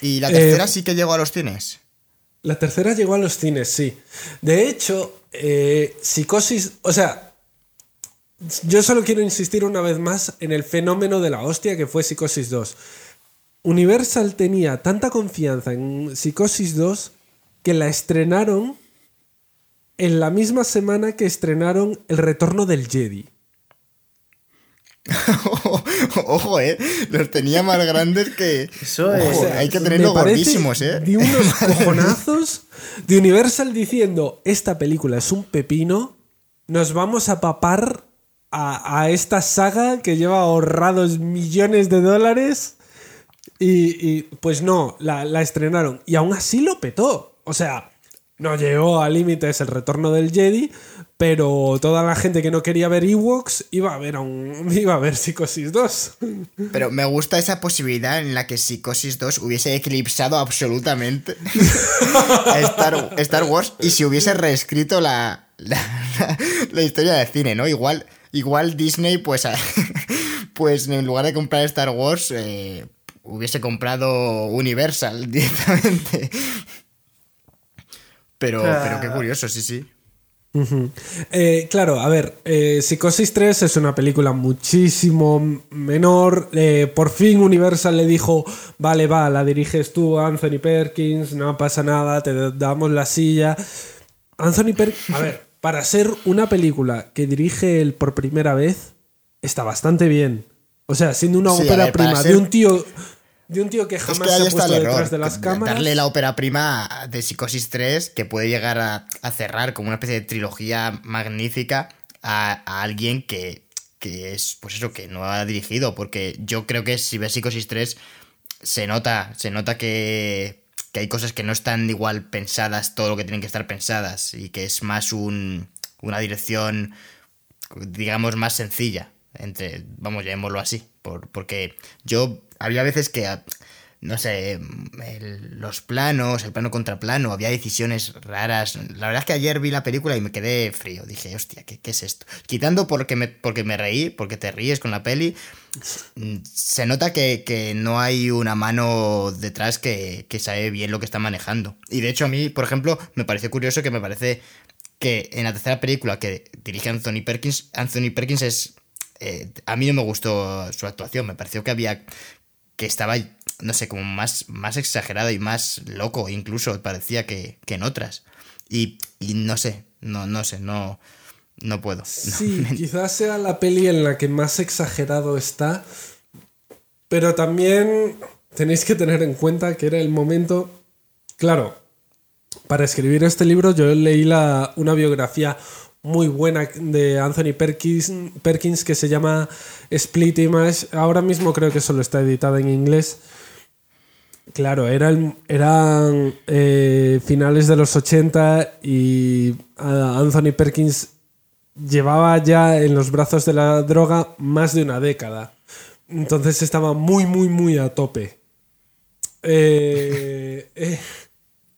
Y la Eh, tercera sí que llegó a los cines. La tercera llegó a los cines, sí. De hecho, eh, Psicosis, o sea, yo solo quiero insistir una vez más en el fenómeno de la hostia que fue Psicosis 2. Universal tenía tanta confianza en Psicosis 2 que la estrenaron en la misma semana que estrenaron El Retorno del Jedi. Ojo, eh. Los tenía más grandes que. Eso es- Ojo, o sea, hay que tenerlos gordísimos, eh. De unos cojonazos de Universal diciendo: Esta película es un pepino, nos vamos a papar a, a esta saga que lleva ahorrados millones de dólares. Y, y, pues no, la, la estrenaron. Y aún así lo petó. O sea, no llegó a límites el retorno del Jedi, pero toda la gente que no quería ver Ewoks iba a ver, a un, iba a ver Psicosis 2. Pero me gusta esa posibilidad en la que Psicosis 2 hubiese eclipsado absolutamente a Star, Star Wars y se hubiese reescrito la, la, la historia del cine, ¿no? Igual, igual Disney, pues, pues en lugar de comprar Star Wars, eh, hubiese comprado Universal directamente. Pero, Ah. pero qué curioso, sí, sí. Eh, claro, a ver, eh, Psicosis 3 es una película muchísimo menor. Eh, por fin Universal le dijo, vale, va, la diriges tú, Anthony Perkins, no pasa nada, te damos la silla. Anthony Perkins, a ver, para ser una película que dirige él por primera vez, está bastante bien. O sea, siendo una Sí, ópera ver, prima ser- de un tío... De un tío que Es jamás que ahí se ha puesto detrás de las cámaras. Darle la ópera prima de Psicosis 3, que puede llegar a, a cerrar como una especie de trilogía magnífica a, a alguien que, que es, pues eso, que no ha dirigido. Porque yo creo que si ves Psicosis 3, se nota, se nota que, que hay cosas que no están igual pensadas todo lo que tienen que estar pensadas y que es más un, una dirección, digamos, más sencilla. Entre, vamos, llamémoslo así. Por, porque yo había veces que, ah, no sé, los planos, el plano contra plano, había decisiones raras. La verdad es que ayer vi la película y me quedé frío. Dije, hostia, ¿qué, qué es esto? Quitando porque me, porque me reí, porque te ríes con la peli, se nota que, que no hay una mano detrás que, que sabe bien lo que está manejando. Y de hecho a mí, por ejemplo, me pareció curioso que me parece que en la tercera película que dirige Anthony Perkins, Anthony Perkins es... eh, a mí no me gustó su actuación, me pareció que había... que estaba, no sé, como más, más exagerado y más loco, incluso parecía que, que en otras. Y, y no sé, no, no sé, no, no puedo. Sí, quizás sea la peli en la que más exagerado está, pero también tenéis que tener en cuenta que era el momento, claro, para escribir este libro yo leí la, una biografía muy buena de Anthony Perkins, que se llama Split Image, ahora mismo creo que solo está editada en inglés. Claro, era el- eran eh, finales de los 80 y ah, Anthony Perkins llevaba ya en los brazos de la droga más de una década. Entonces estaba muy, muy, muy a tope. Eh, eh,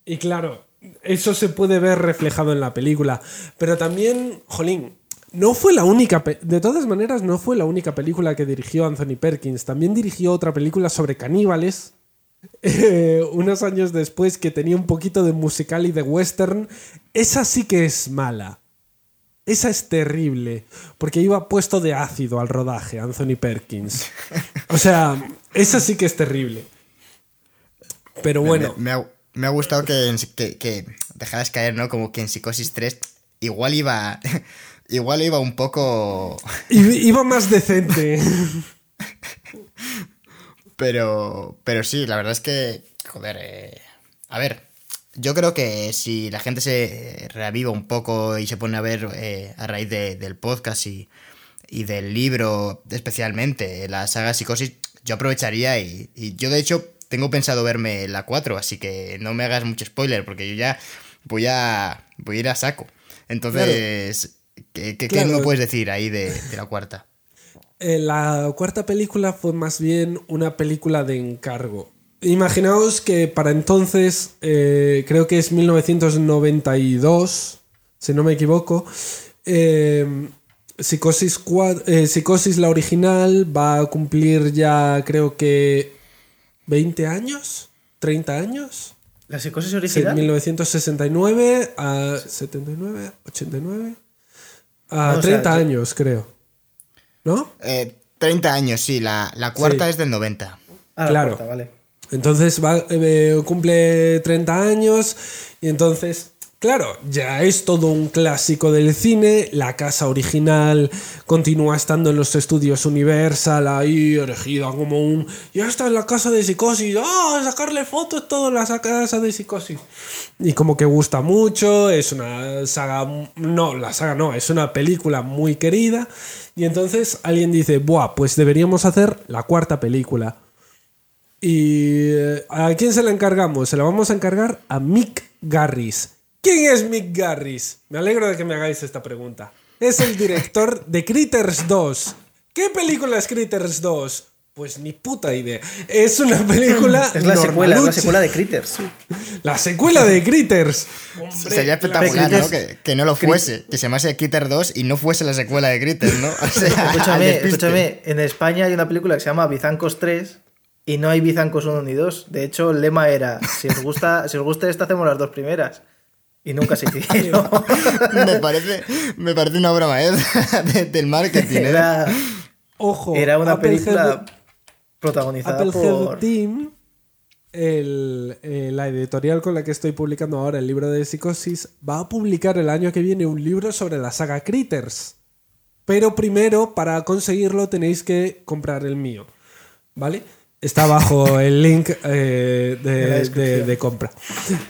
y claro, eso se puede ver reflejado en la película. Pero también, jolín, no fue la única... De todas maneras, no fue la única película que dirigió Anthony Perkins. También dirigió otra película sobre caníbales. eh, unos años después que tenía un poquito de musical y de western. Esa sí que es mala. Esa es terrible, porque iba puesto de ácido al rodaje, Anthony Perkins. O sea, esa sí que es terrible. Pero bueno, Me, me me ha gustado que, que, que dejaras caer, ¿no? Como que en Psicosis 3 igual iba. Igual iba un poco. iba más decente. Pero. Pero sí, la verdad es que. Joder. eh, a ver. Yo creo que si la gente se reaviva un poco y se pone a ver eh, a raíz de- del podcast y, y del libro, especialmente la saga Psicosis, yo aprovecharía y, y yo de hecho tengo pensado verme la 4, así que no me hagas mucho spoiler porque yo ya voy a, voy a ir a saco. Entonces, ¿qué, qué- qué Claro. me puedes decir ahí de, de la cuarta? Eh, la cuarta película fue más bien una película de encargo. Imaginaos que para entonces, eh, creo que es 1992, si no me equivoco, eh, Psicosis, Psicosis, la original, va a cumplir ya creo que 20 años, 30 años. La psicosis Sí, original. 1969 a 79, 89, a No, o sea, 30 yo- años creo. ¿No? Eh, 30 años, sí, la, la cuarta Sí. es del 90. Ah, la claro. cuarta, vale. Entonces va, eh, cumple 30 años y entonces, claro, ya es todo un clásico del cine. La casa original continúa estando en los estudios Universal, ahí erigida como un... Ya está en la casa de psicosis, ¡ah! sacarle fotos todo en la casa de psicosis. Y como que gusta mucho, es una saga... No, la saga no, es una película muy querida. Y entonces alguien dice, buah, pues deberíamos hacer la cuarta película. ¿Y eh, a quién se la encargamos? Se la vamos a encargar a Mick Garris. ¿Quién es Mick Garris? Me alegro de que me hagáis esta pregunta. Es el director de Critters 2. ¿Qué película es Critters 2? Pues ni puta idea. Es una película. Es la secuela, es la secuela de Critters. La secuela de Critters. Sería espectacular, Critters- ¿no? Que, que no lo fuese, que se llamase Critter 2 y no fuese la secuela de Critter, ¿no? O sea, Escúchame, escúchame, en España hay una película que se llama Bizancos 3 y no hay Bizancos 1 ni 2. De hecho, el lema era, si os gusta, si os gusta esta, hacemos las dos primeras. Y nunca se hicieron. me, parece, me parece una obra maestra de- del marketing. ¿eh? Era, Ojo, era una película protagonizada por... Team, el- eh, la editorial con la que estoy publicando ahora el libro de Psicosis, va a publicar el año que viene un libro sobre la saga Critters. Pero primero, para conseguirlo, tenéis que comprar el mío. ¿Vale? Está bajo el link eh, de, descripción. de- de compra.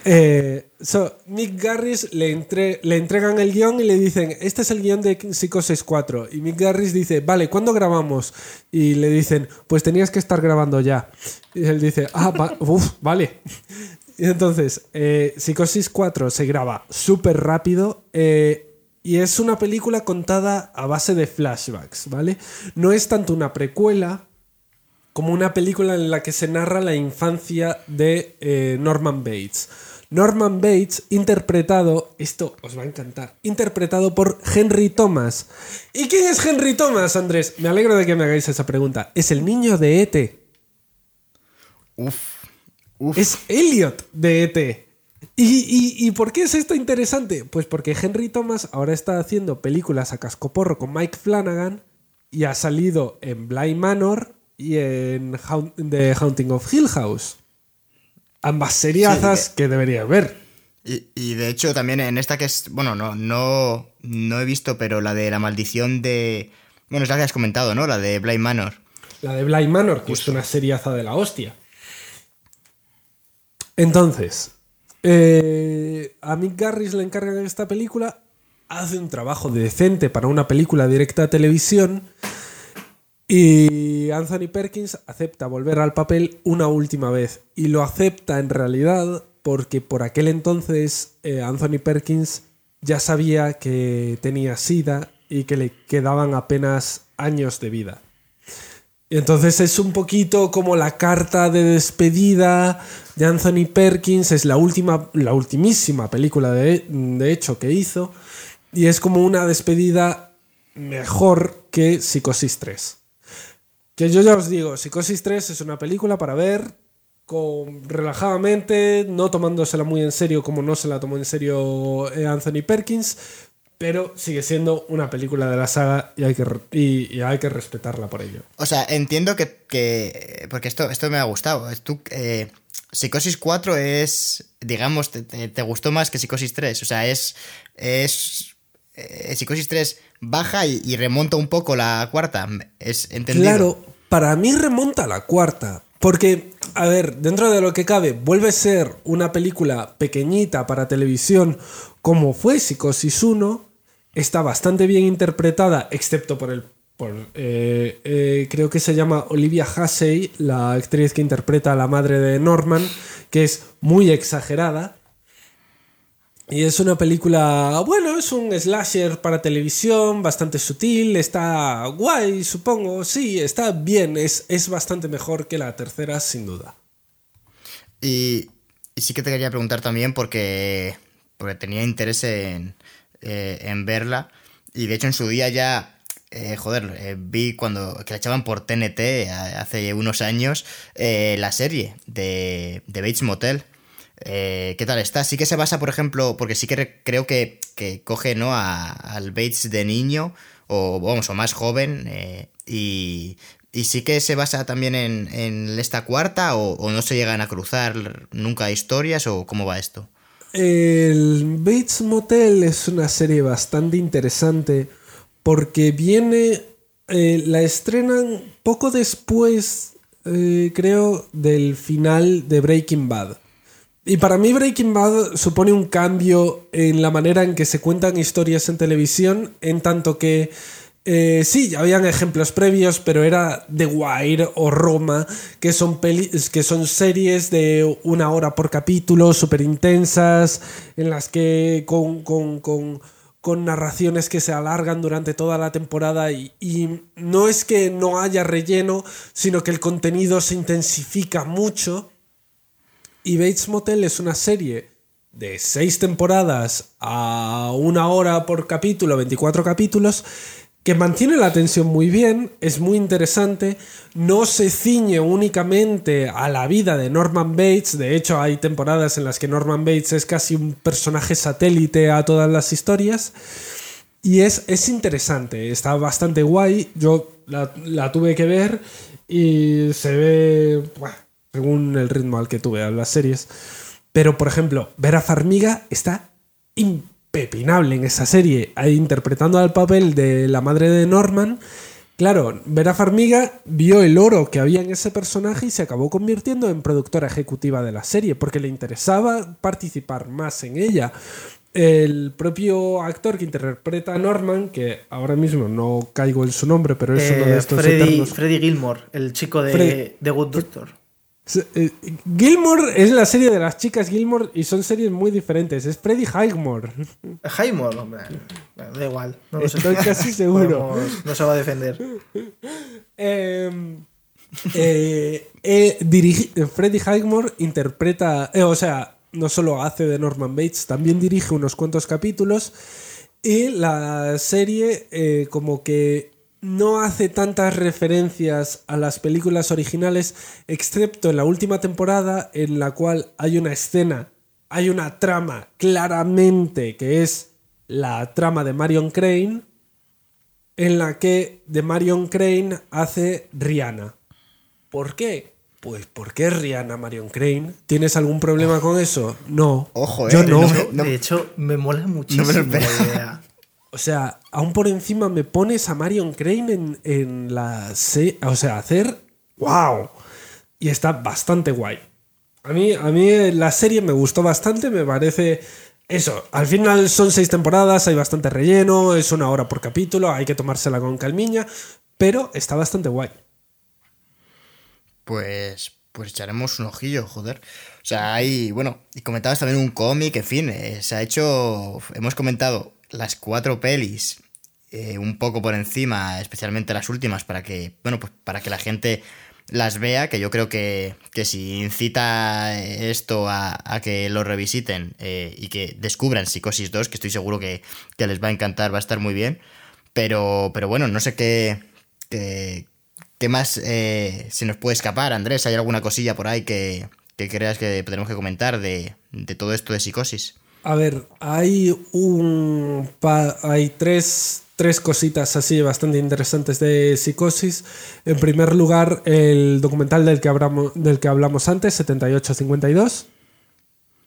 Eh, so, Mick Garris le, entre- le entregan el guion y le dicen, este es el guion de Psicosis 4. Y Mick Garris dice, vale, ¿cuándo grabamos? Y le dicen, pues tenías que estar grabando ya. Y él dice, ah, va- uf, vale. Y entonces, eh, Psicosis 4 se graba súper rápido y es una película contada a base de flashbacks, ¿vale? No es tanto una precuela como una película en la que se narra la infancia de eh, Norman Bates. Norman Bates, interpretado, esto os va a encantar, interpretado por Henry Thomas. ¿Y quién es Henry Thomas, Andrés? Me alegro de que me hagáis esa pregunta. Es el niño de E.T. Uf, uf. Es Elliot de ET. ¿Y, y, y por qué es esto interesante? Pues porque Henry Thomas ahora está haciendo películas a cascoporro con Mike Flanagan y ha salido en Bly Manor y en The Haunting of Hill House. Ambas seriazas que deberías ver. Y, y de hecho también en esta que es, bueno, no, no, no he visto, pero la de la maldición de... Bueno, es la que has comentado, ¿no? La de Blind Manor. La de Bly Manor, que es una seriaza de la hostia. Entonces, eh, a Mick Garris le encargan esta película, hace un trabajo decente para una película directa a televisión y Anthony Perkins acepta volver al papel una última vez. Y lo acepta en realidad porque por aquel entonces eh, Anthony Perkins ya sabía que tenía sida y que le quedaban apenas años de vida. Entonces es un poquito como la carta de despedida de Anthony Perkins, es la última, la ultimísima película de, de hecho que hizo, y es como una despedida mejor que Psicosis 3. Que yo ya os digo, Psicosis 3 es una película para ver con, relajadamente, no tomándosela muy en serio como no se la tomó en serio eh, Anthony Perkins, pero sigue siendo una película de la saga y hay que, y- hay que respetarla por ello. O sea, entiendo que... que- porque esto, esto me ha gustado. Tú, eh, Psicosis 4 es, digamos, te gustó más que Psicosis 3. O sea, es... es eh, Psicosis 3 baja y, remonta un poco la cuarta. Es entendido. Claro, para mí remonta la cuarta. Porque, a ver, dentro de lo que cabe, vuelve a ser una película pequeñita para televisión como fue Psicosis 1. Está bastante bien interpretada, excepto por el. Por, eh, eh, creo que se llama Olivia Hussey, la actriz que interpreta a la madre de Norman, que es muy exagerada. Y es una película, bueno, es un slasher para televisión, bastante sutil, está guay, supongo, sí, está bien, es, es bastante mejor que la tercera, sin duda. Y, sí que te quería preguntar también porque, porque tenía interés en, eh, en verla. Y de hecho en su día ya, eh, joder, eh, vi cuando que la echaban por TNT hace unos años la serie de, de Bates Motel. Eh, ¿Qué tal está? Sí que se basa, por ejemplo, porque sí que re- creo que, coge ¿no? a- al Bates de niño, o vamos, o más joven, eh, y, sí que se basa también en, esta cuarta, o, no se llegan a cruzar nunca historias, o cómo va esto. El Bates Motel es una serie bastante interesante porque viene, eh, la estrenan poco después, creo, del final de Breaking Bad. Y para mí Breaking Bad supone un cambio en la manera en que se cuentan historias en televisión, en tanto que eh, sí, ya habían ejemplos previos, pero era The Wire o Roma, que son, peli- que son series de una hora por capítulo, súper intensas, en las que con, con- con- con narraciones que se alargan durante toda la temporada y no es que no haya relleno, sino que el contenido se intensifica mucho. Y Bates Motel es una serie de seis temporadas a una hora por capítulo, 24 capítulos, que mantiene la tensión muy bien, es muy interesante, no se ciñe únicamente a la vida de Norman Bates, de hecho hay temporadas en las que Norman Bates es casi un personaje satélite a todas las historias, y es, es interesante, está bastante guay, yo la, la tuve que ver y se ve, según el ritmo al que tuve a las series, pero por ejemplo, Vera Farmiga está impepinable en esa serie, interpretando al papel de la madre de Norman. Claro, Vera Farmiga vio el oro que había en ese personaje y se acabó convirtiendo en productora ejecutiva de la serie porque le interesaba participar más en ella. El propio actor que interpreta a Norman, que ahora mismo no caigo en su nombre, pero es uno de Eh, estos Freddy, eternos- Freddy Gilmore, el chico de, de Good Doctor. Eh, Gilmore es la serie de las chicas Gilmore y son series muy diferentes. Es Freddy Highmore. Jaimor, hombre. Da igual. No lo sé. Estoy casi seguro. Podemos- no se va a defender. Eh, eh, eh, dirigi- Freddie Highmore interpreta, o sea, no solo hace de Norman Bates, también dirige unos cuantos capítulos y la serie como que no hace tantas referencias a las películas originales, excepto en la última temporada en la cual hay una escena, hay una trama claramente que es la trama de Marion Crane, en la que de Marion Crane hace Rihanna. ¿Por qué? Pues porque es Rihanna Marion Crane. ¿Tienes algún problema con eso? No. Ojo, Yo eh, no. no De, no- de hecho, me mola muchísimo la idea. O sea, aún por encima me pones a Marion Crane en, en la se O sea, hacer. ¡Wow! Y está bastante guay. A mí, a mí la serie me gustó bastante, me parece. Eso, al final son seis temporadas, hay bastante relleno, es una hora por capítulo, hay que tomársela con calmiña, pero está bastante guay. Pues, pues echaremos un ojillo, joder. O sea, hay, bueno, y comentabas también un cómic, en fin, eh, se ha hecho, hemos comentado las cuatro pelis eh, un poco por encima, especialmente las últimas, para que, bueno, pues para que la gente las vea, que yo creo que, que si incita esto a, que lo revisiten eh, y que descubran Psicosis 2, que estoy seguro que, que les va a encantar, va a estar muy bien. Pero, pero bueno, no sé qué, qué, más eh, se nos puede escapar, Andrés. ¿Hay alguna cosilla por ahí que, que creas que tenemos que comentar de, de todo esto de psicosis? A ver, hay un hay tres, tres cositas así bastante interesantes de psicosis. En primer lugar, el documental del que hablamos, del que hablamos antes, 7852,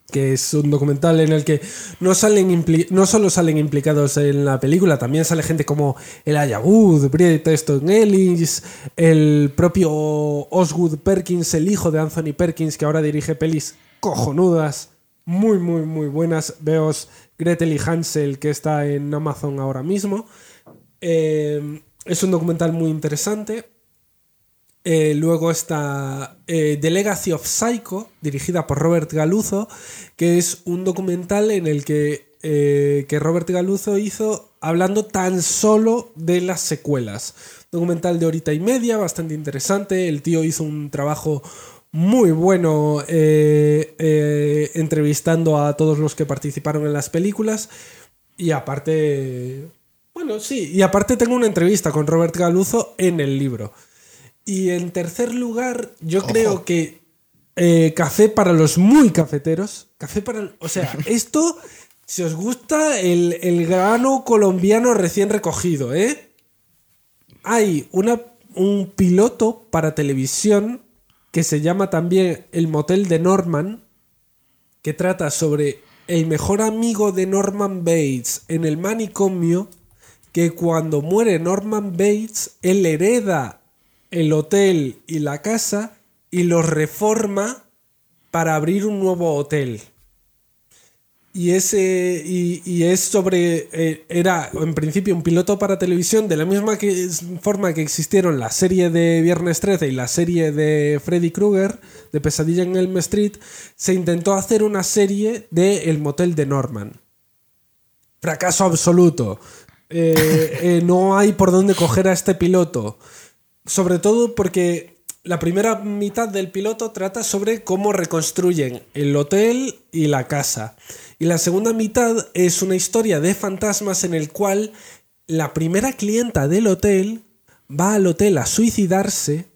que es un documental en el que no, salen no solo salen implicados en la película, también sale gente como el Wood, Bridget Easton Ellis, el propio Osgood Perkins, el hijo de Anthony Perkins, que ahora dirige pelis cojonudas, muy, muy, muy buenas. Veos Gretel y Hansel, que está en Amazon ahora mismo. Eh, es un documental muy interesante. Eh, luego está eh, The Legacy of Psycho, dirigida por Robert Galuzo, que es un documental en el que, que Robert Galuzo hizo hablando tan solo de las secuelas. Documental de horita y media, bastante interesante. El tío hizo un trabajo muy bueno eh, eh, entrevistando a todos los que participaron en las películas. Y aparte, bueno, sí, y aparte tengo una entrevista con Robert Galuzo en el libro. Y en tercer lugar, yo Ojo. creo que eh, café para los muy cafeteros. Café para. O sea, esto, si os gusta el, el grano colombiano recién recogido, ¿eh? Hay una, un piloto para televisión que se llama también El Motel de Norman, que trata sobre el mejor amigo de Norman Bates en el manicomio, que cuando muere Norman Bates, él hereda el hotel y la casa y los reforma para abrir un nuevo hotel. Y, ese, y, y es sobre. eh, era en principio un piloto para televisión, de la misma forma que existieron la serie de Viernes 13 y la serie de Freddy Krueger, de Pesadilla en Elm Street. Se intentó hacer una serie de El Motel de Norman. Fracaso absoluto. Eh, eh, no hay por dónde coger a este piloto. Sobre todo porque la primera mitad del piloto trata sobre cómo reconstruyen el hotel y la casa. Y la segunda mitad es una historia de fantasmas en el cual la primera clienta del hotel va al hotel a suicidarse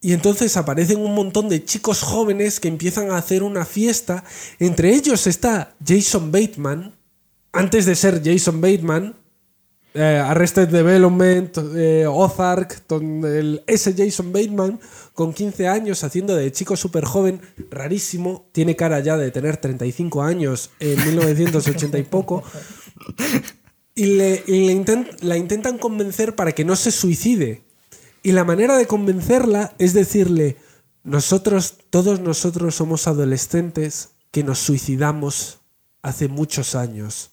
y entonces aparecen un montón de chicos jóvenes que empiezan a hacer una fiesta. Entre ellos está Jason Bateman, antes de ser Jason Bateman, eh, Arrested Development, eh, Ozark, el- ese Jason Bateman con 15 años haciendo de chico súper joven, rarísimo, tiene cara ya de tener 35 años en 1980 y poco, y, le, y le intent- la intentan convencer para que no se suicide. Y la manera de convencerla es decirle, nosotros, todos nosotros somos adolescentes que nos suicidamos hace muchos años.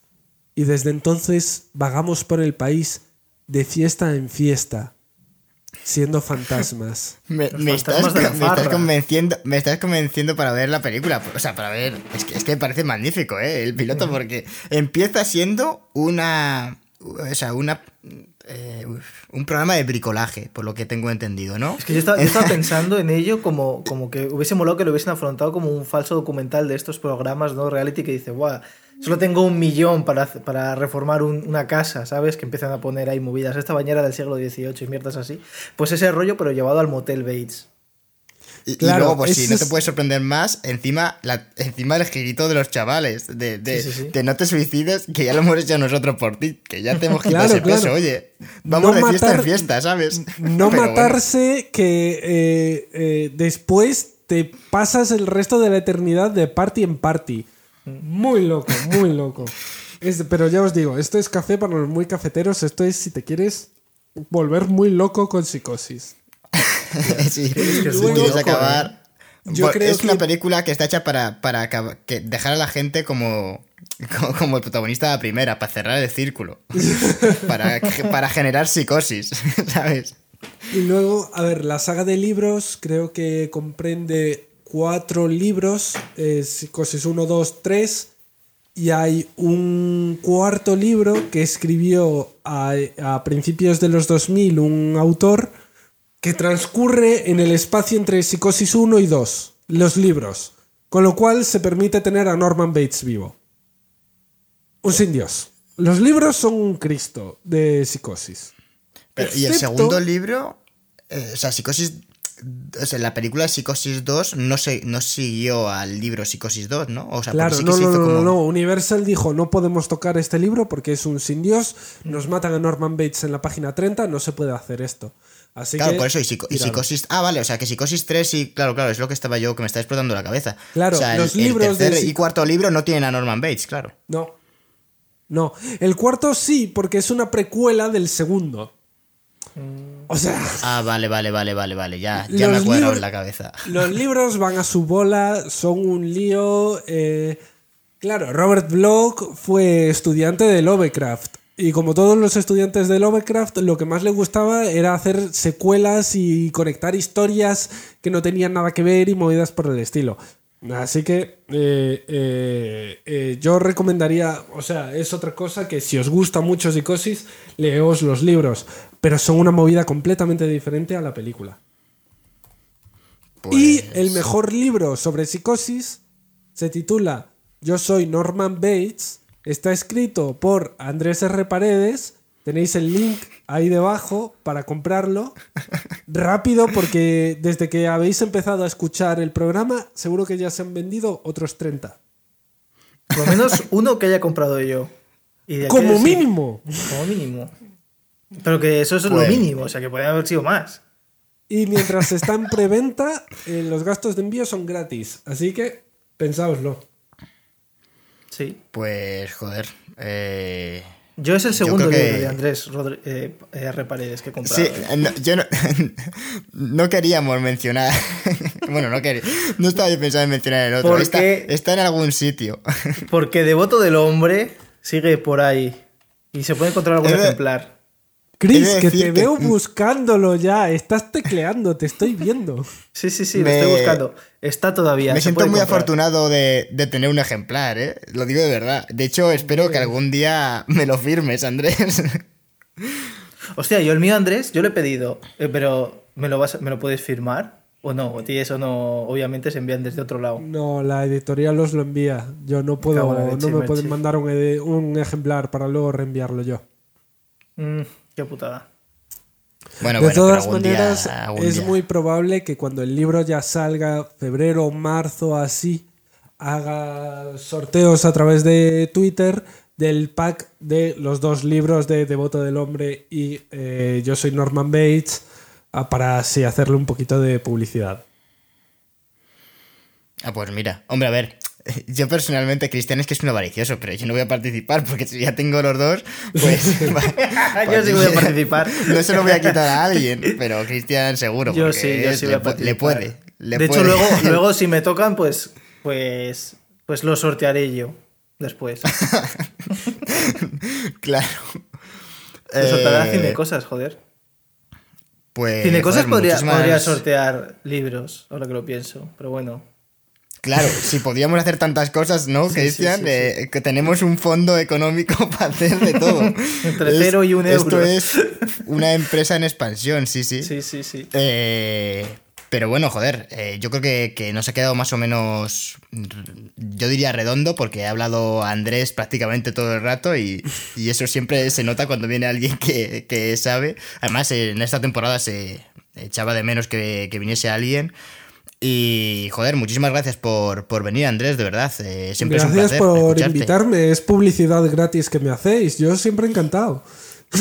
Y desde entonces vagamos por el país de fiesta en fiesta, siendo fantasmas. Me, me estás, fantasmas de la me estás farra. convenciendo, me estás convenciendo para ver la película. O sea, para ver. Es que, es que me parece magnífico, ¿eh? El piloto, porque empieza siendo una. O sea, una. eh, un programa de bricolaje, por lo que tengo entendido, ¿no? Es que yo estaba, yo estaba pensando en ello como, como que hubiese molado que lo hubiesen afrontado como un falso documental de estos programas, ¿no? Reality que dice, guau, solo tengo un millón para, para reformar un- una casa, ¿sabes? Que empiezan a poner ahí movidas. Esta bañera del siglo XVIII y mierdas así. Pues ese rollo, pero llevado al motel Bates. Y, luego, pues si ese no te es- puedes sorprender más, encima, la, encima el girito de los chavales, de, de, Sí, sí, sí. de no te suicides, que ya lo hemos hecho nosotros por ti, que ya te hemos quitado Claro, ese peso, oye. Vamos No de fiesta matar- en fiesta, ¿sabes? No Pero bueno. matarse que eh, eh, después te pasas el resto de la eternidad de party en party. Muy loco, muy loco. Es- pero ya os digo, esto es café para los muy cafeteros. Esto es si te quieres volver muy loco con psicosis. sí, que es si muy quieres loco, acabar. Yo Bueno, creo es una que- película que está hecha para, para que dejar a la gente como, como, como el protagonista de la primera, para cerrar el círculo. para, para generar psicosis, ¿sabes? Y luego, a ver, la saga de libros creo que comprende cuatro libros, eh, Psicosis 1, 2, 3, y hay un cuarto libro que escribió a, a principios de los 2000 un autor que transcurre en el espacio entre Psicosis 1 y 2, los libros, con lo cual se permite tener a Norman Bates vivo. Un sin Dios. Los libros son un Cristo de Psicosis. Pero, y el Excepto- segundo libro, eh, o sea, Psicosis. O sea, la película Psicosis 2 no, se, no siguió al libro Psicosis 2, ¿no? O sea, Claro, sí que no, se no, hizo no, como. no, no. Universal dijo, no podemos tocar este libro porque es un sin Dios, nos matan a Norman Bates en la página 30, no se puede hacer esto. Así Claro, que, por eso, y, psico- y psicosis. Ah, vale, o sea que psicosis 3 sí, claro, claro, es lo que estaba yo que me está explotando la cabeza. Claro, o sea, los el, el libros de tercer y psico- cuarto libro no tienen a Norman Bates, claro. No. No. El cuarto sí, porque es una precuela del segundo. O sea, Ah, vale, vale, vale, vale, vale, ya, ya me ha cuadrado en la cabeza. los libros van a su bola, son un lío. eh, Claro, Robert Bloch fue estudiante de Lovecraft. Y como todos los estudiantes de Lovecraft, lo que más le gustaba era hacer secuelas y conectar historias que no tenían nada que ver y movidas por el estilo. Así que eh, eh, eh, yo recomendaría, o sea, es otra cosa que si os gusta mucho Psicosis, leos los libros, pero son una movida completamente diferente a la película. Y Pues- el mejor libro sobre psicosis se titula Yo soy Norman Bates. Está escrito por Andrés R. Paredes. Tenéis el link ahí debajo para comprarlo. Rápido, porque desde que habéis empezado a escuchar el programa, seguro que ya se han vendido otros 30. Por lo menos uno que haya comprado yo. Y de aquí Como mínimo. Como mínimo. Pero que eso es lo Pues- mínimo, o sea que podría haber sido más. Y mientras está en preventa, eh, los gastos de envío son gratis. Así que pensáoslo. Sí. Pues, joder. Eh... Yo es el segundo que- libro de Andrés Rodri- eh, R. Paredes que he comprado. Sí, no, yo no, no queríamos mencionar. bueno, no quería. No estaba yo pensando en mencionar el otro. ¿Por Está, en algún sitio. Porque Devoto del Hombre sigue por ahí. Y se puede encontrar algún ejemplar. Chris, que te veo buscándolo ya. Estás tecleando, te estoy viendo. Sí, sí, sí, Me- lo estoy buscando. Está todavía. Me siento muy comprar. afortunado de, de tener un ejemplar, ¿eh? Lo digo de verdad. De hecho, espero que algún día me lo firmes, Andrés. Hostia, yo el mío, Andrés, yo lo he pedido. eh, pero, ¿me lo, vas, a- ¿me lo puedes firmar? ¿O no? O ti eso no, obviamente se envían desde otro lado. No, la editorial os lo envía. Yo no puedo, leche, no me pueden mandar un ejemplar para luego reenviarlo yo. Mm, qué putada. Bueno, de bueno, todas maneras, es día. muy probable que cuando el libro ya salga, febrero, marzo, así, haga sorteos a través de Twitter del pack de los dos libros de Devoto del Hombre y eh, Yo soy Norman Bates ah, para así hacerle un poquito de publicidad. Ah, pues mira, hombre, a ver. Yo personalmente, Cristian, es que es un avaricioso, pero yo no voy a participar porque si ya tengo los dos, pues. Yo sí voy a participar. No se lo voy a quitar a alguien, pero Cristian seguro. Yo sí, yo sí voy a le, pu- participar. le puede. le de hecho, luego, luego si me tocan, pues, pues, pues lo sortearé yo después. claro. Lo sorteará Eh, Cosas, joder. Pues. Cine Cosas joder, podría, podría sortear libros, ahora que lo pienso, pero bueno. Claro, si podíamos hacer tantas cosas, ¿no, Sí, Cristian? sí, sí, Eh, que tenemos un fondo económico para hacer de todo. Entre Es- cero y un Esto euro. es una empresa en expansión, sí, sí. Sí, sí, sí. Eh, pero bueno, joder, eh, yo creo que, que nos ha quedado más o menos, yo diría redondo, porque ha hablado Andrés prácticamente todo el rato y, y eso siempre se nota cuando viene alguien que, que sabe. Además, en esta temporada se echaba de menos que, que viniese alguien. Y joder, muchísimas gracias por, por venir, Andrés, de verdad. eh, siempre Gracias es un placer por escucharte. invitarme, es publicidad gratis que me hacéis, yo siempre encantado.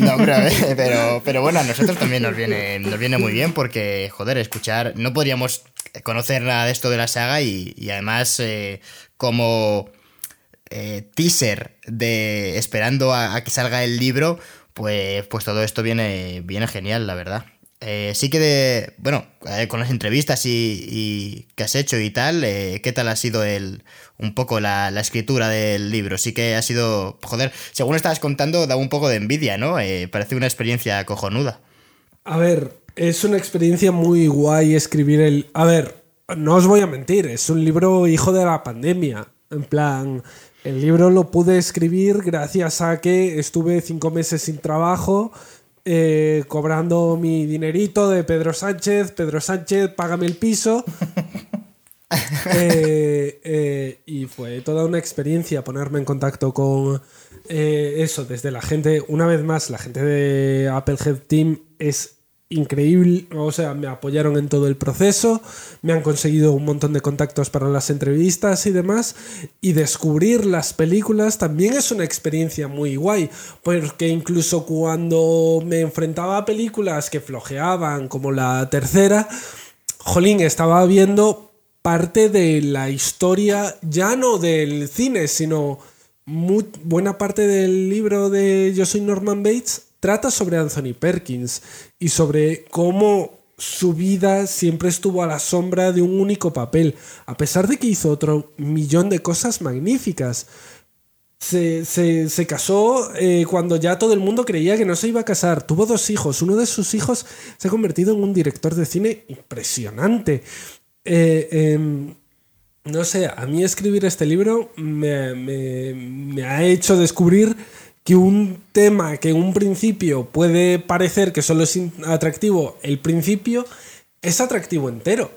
No, hombre, a ver, pero, pero bueno, a nosotros también nos viene, nos viene muy bien porque, joder, escuchar, no podríamos conocer nada de esto de la saga y, y además eh, como eh, teaser de esperando a, a que salga el libro, pues, pues todo esto viene, viene genial, la verdad. Eh, sí que de, bueno, eh, con las entrevistas y, que has hecho y tal, eh, ¿qué tal ha sido el, un poco la, escritura del libro? Sí que ha sido, joder, según estabas contando, da un poco de envidia, ¿no? Parece una experiencia cojonuda. A ver, es una experiencia muy guay escribir el... A ver, no os voy a mentir, es un libro hijo de la pandemia. En plan, el libro lo pude escribir gracias a que estuve cinco meses sin trabajo, eh, cobrando mi dinerito de Pedro Sánchez. Pedro Sánchez, págame el piso. Eh, eh, y fue toda una experiencia ponerme en contacto con eso, desde la gente, una vez más, la gente de Applehead Team es increíble, o sea, me apoyaron en todo el proceso, me han conseguido un montón de contactos para las entrevistas y demás, y descubrir las películas también es una experiencia muy guay, porque incluso cuando me enfrentaba a películas que flojeaban, como la tercera, Jolín, estaba viendo parte de la historia, ya no del cine, sino buena parte del libro de Yo soy Norman Bates trata sobre Anthony Perkins y sobre cómo su vida siempre estuvo a la sombra de un único papel, a pesar de que hizo otro millón de cosas magníficas. Se, se- se casó eh, cuando ya todo el mundo creía que no se iba a casar. Tuvo dos hijos. Uno de sus hijos se ha convertido en un director de cine impresionante. Eh, em, no sé, a mí escribir este libro me, ha hecho descubrir que un tema que en un principio puede parecer que solo es atractivo, el principio es atractivo entero.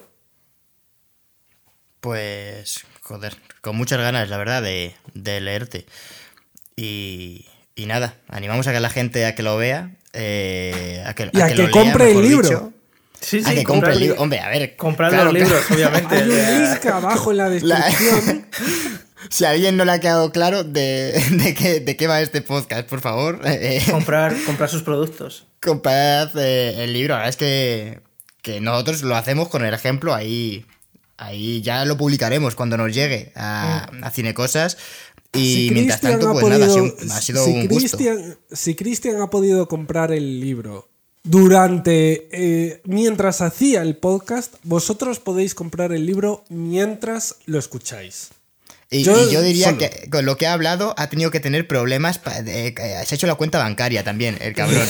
Pues, joder, con muchas ganas, la verdad, de, de leerte. Y, y nada, animamos a que la gente a que lo vea, eh, a que, Y a que que lo compre el libro. dicho. Sí, a sí, que compre el li- libro. Hombre, a ver. Comprar claro, los libros, claro. obviamente. Hay un link abajo en la descripción. Si a alguien no le ha quedado claro de, de, qué, de qué va este podcast, por favor, eh, comprar, comprar sus productos. comprad eh, el libro. La verdad es que, que nosotros lo hacemos con el ejemplo. Ahí, ahí ya lo publicaremos cuando nos llegue a, a Cinecosas. Y Si mientras tanto, pues nada, ha sido, podido- ha sido si un gusto. Cristian- Si Cristian ha podido comprar el libro durante. eh, mientras hacía el podcast, vosotros podéis comprar el libro mientras lo escucháis. Y y Yo diría solo. que con lo que ha hablado ha tenido que tener problemas. de- que se ha hecho la cuenta bancaria también, el cabrón.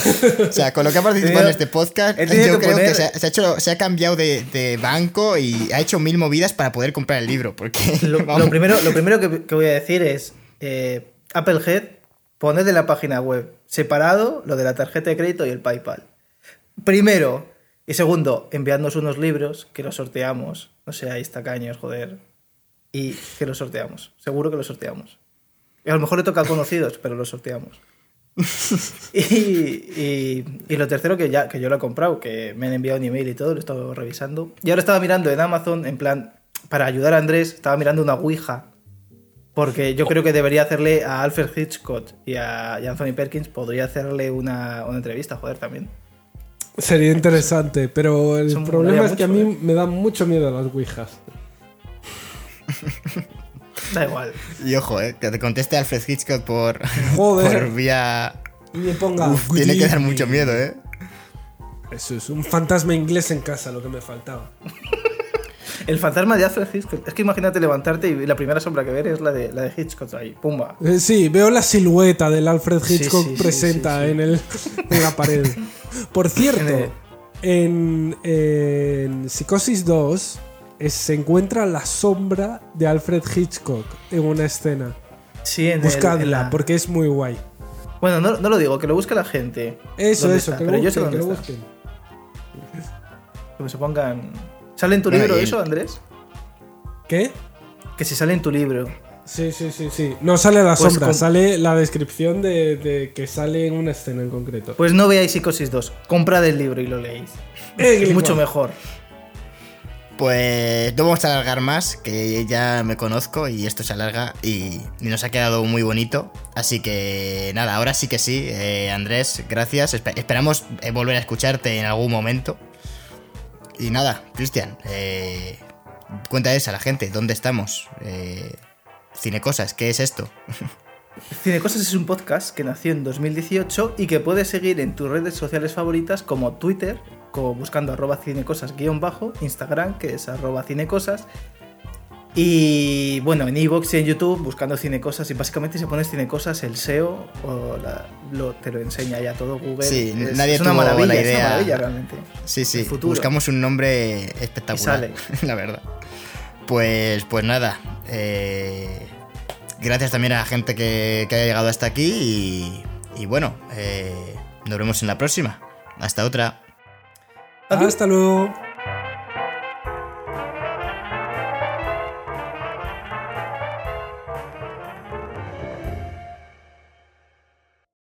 O sea, con lo que ha participado en este podcast, yo creo que se ha, se ha hecho, se ha cambiado de, de banco y ha hecho mil movidas para poder comprar el libro. Porque, Lo, primero, lo primero que, que voy a decir es, eh, Applehead, poned en la página web separado lo de la tarjeta de crédito y el PayPal. Primero. Y segundo, enviadnos unos libros que los sorteamos. No seáis tacaños, joder. Y que los sorteamos. Seguro que los sorteamos. Y a lo mejor le toca a conocidos, pero los sorteamos. y, y- y lo tercero que ya que yo lo he comprado, que me han enviado un email y todo, lo he estado revisando. Y ahora estaba mirando en Amazon, en plan, para ayudar a Andrés, estaba mirando una Ouija. Porque yo creo que debería hacerle a Alfred Hitchcock y a, y a Anthony Perkins, podría hacerle una, una entrevista, joder, también. Sería interesante, pero el me problema es que a mucho, mí me dan mucho miedo las ouijas. Da igual. Y ojo, eh, que te conteste Alfred Hitchcock por, Joder. por vía. Y me ponga. Uf, "Good tiene que dar evening". mucho miedo, ¿eh? Eso es un fantasma inglés en casa, lo que me faltaba. El fantasma de Alfred Hitchcock. Es que imagínate levantarte y la primera sombra que ver es la de, la de Hitchcock ahí. Pumba. Eh, sí, veo la silueta del Alfred Hitchcock sí, sí, presenta sí, sí. En, el, en la pared. Por cierto, en, en Psicosis 2 se encuentra la sombra de Alfred Hitchcock en una escena. Sí, en el- Buscadla, en la- porque es muy guay. Bueno, no, no lo digo, que lo busque la gente. Eso, ¿Dónde eso, está? que lo Pero yo sé busquen, que lo busquen. Que se pongan. ¿Sale en tu libro eso, Andrés? ¿Qué? Que si sale en tu libro. Sí, sí, sí, sí. No sale la Pues sombra, con- sale la descripción de, de que sale en una escena en concreto. Pues no veáis Psicosis 2. Comprad el libro y lo leéis. Eh, Es mucho mejor. Pues no vamos a alargar más, que ya me conozco y esto se alarga y, nos ha quedado muy bonito. Así que nada, ahora sí que sí, eh, Andrés, gracias. Espe- esperamos eh, volver a escucharte en algún momento. Y nada, Cristian, eh, cuéntales a la gente dónde estamos. Eh, Cinecosas, ¿qué es esto? Cinecosas es un podcast que nació en 2018 y que puedes seguir en tus redes sociales favoritas como Twitter, como buscando arroba cinecosas guion bajo, Instagram, que es arroba cinecosas, y bueno, en Evox y en YouTube buscando cinecosas y básicamente si pones cinecosas el SEO o la- lo- te lo enseña ya todo Google. Sí, es, nadie es una tuvo la maravilla, es una maravilla realmente. Sí, sí, futuro. buscamos un nombre espectacular, Y la verdad. Pues, pues nada, eh, gracias también a la gente que, que haya llegado hasta aquí y, y bueno, eh, nos vemos en la próxima. Hasta otra. Adiós. Hasta luego.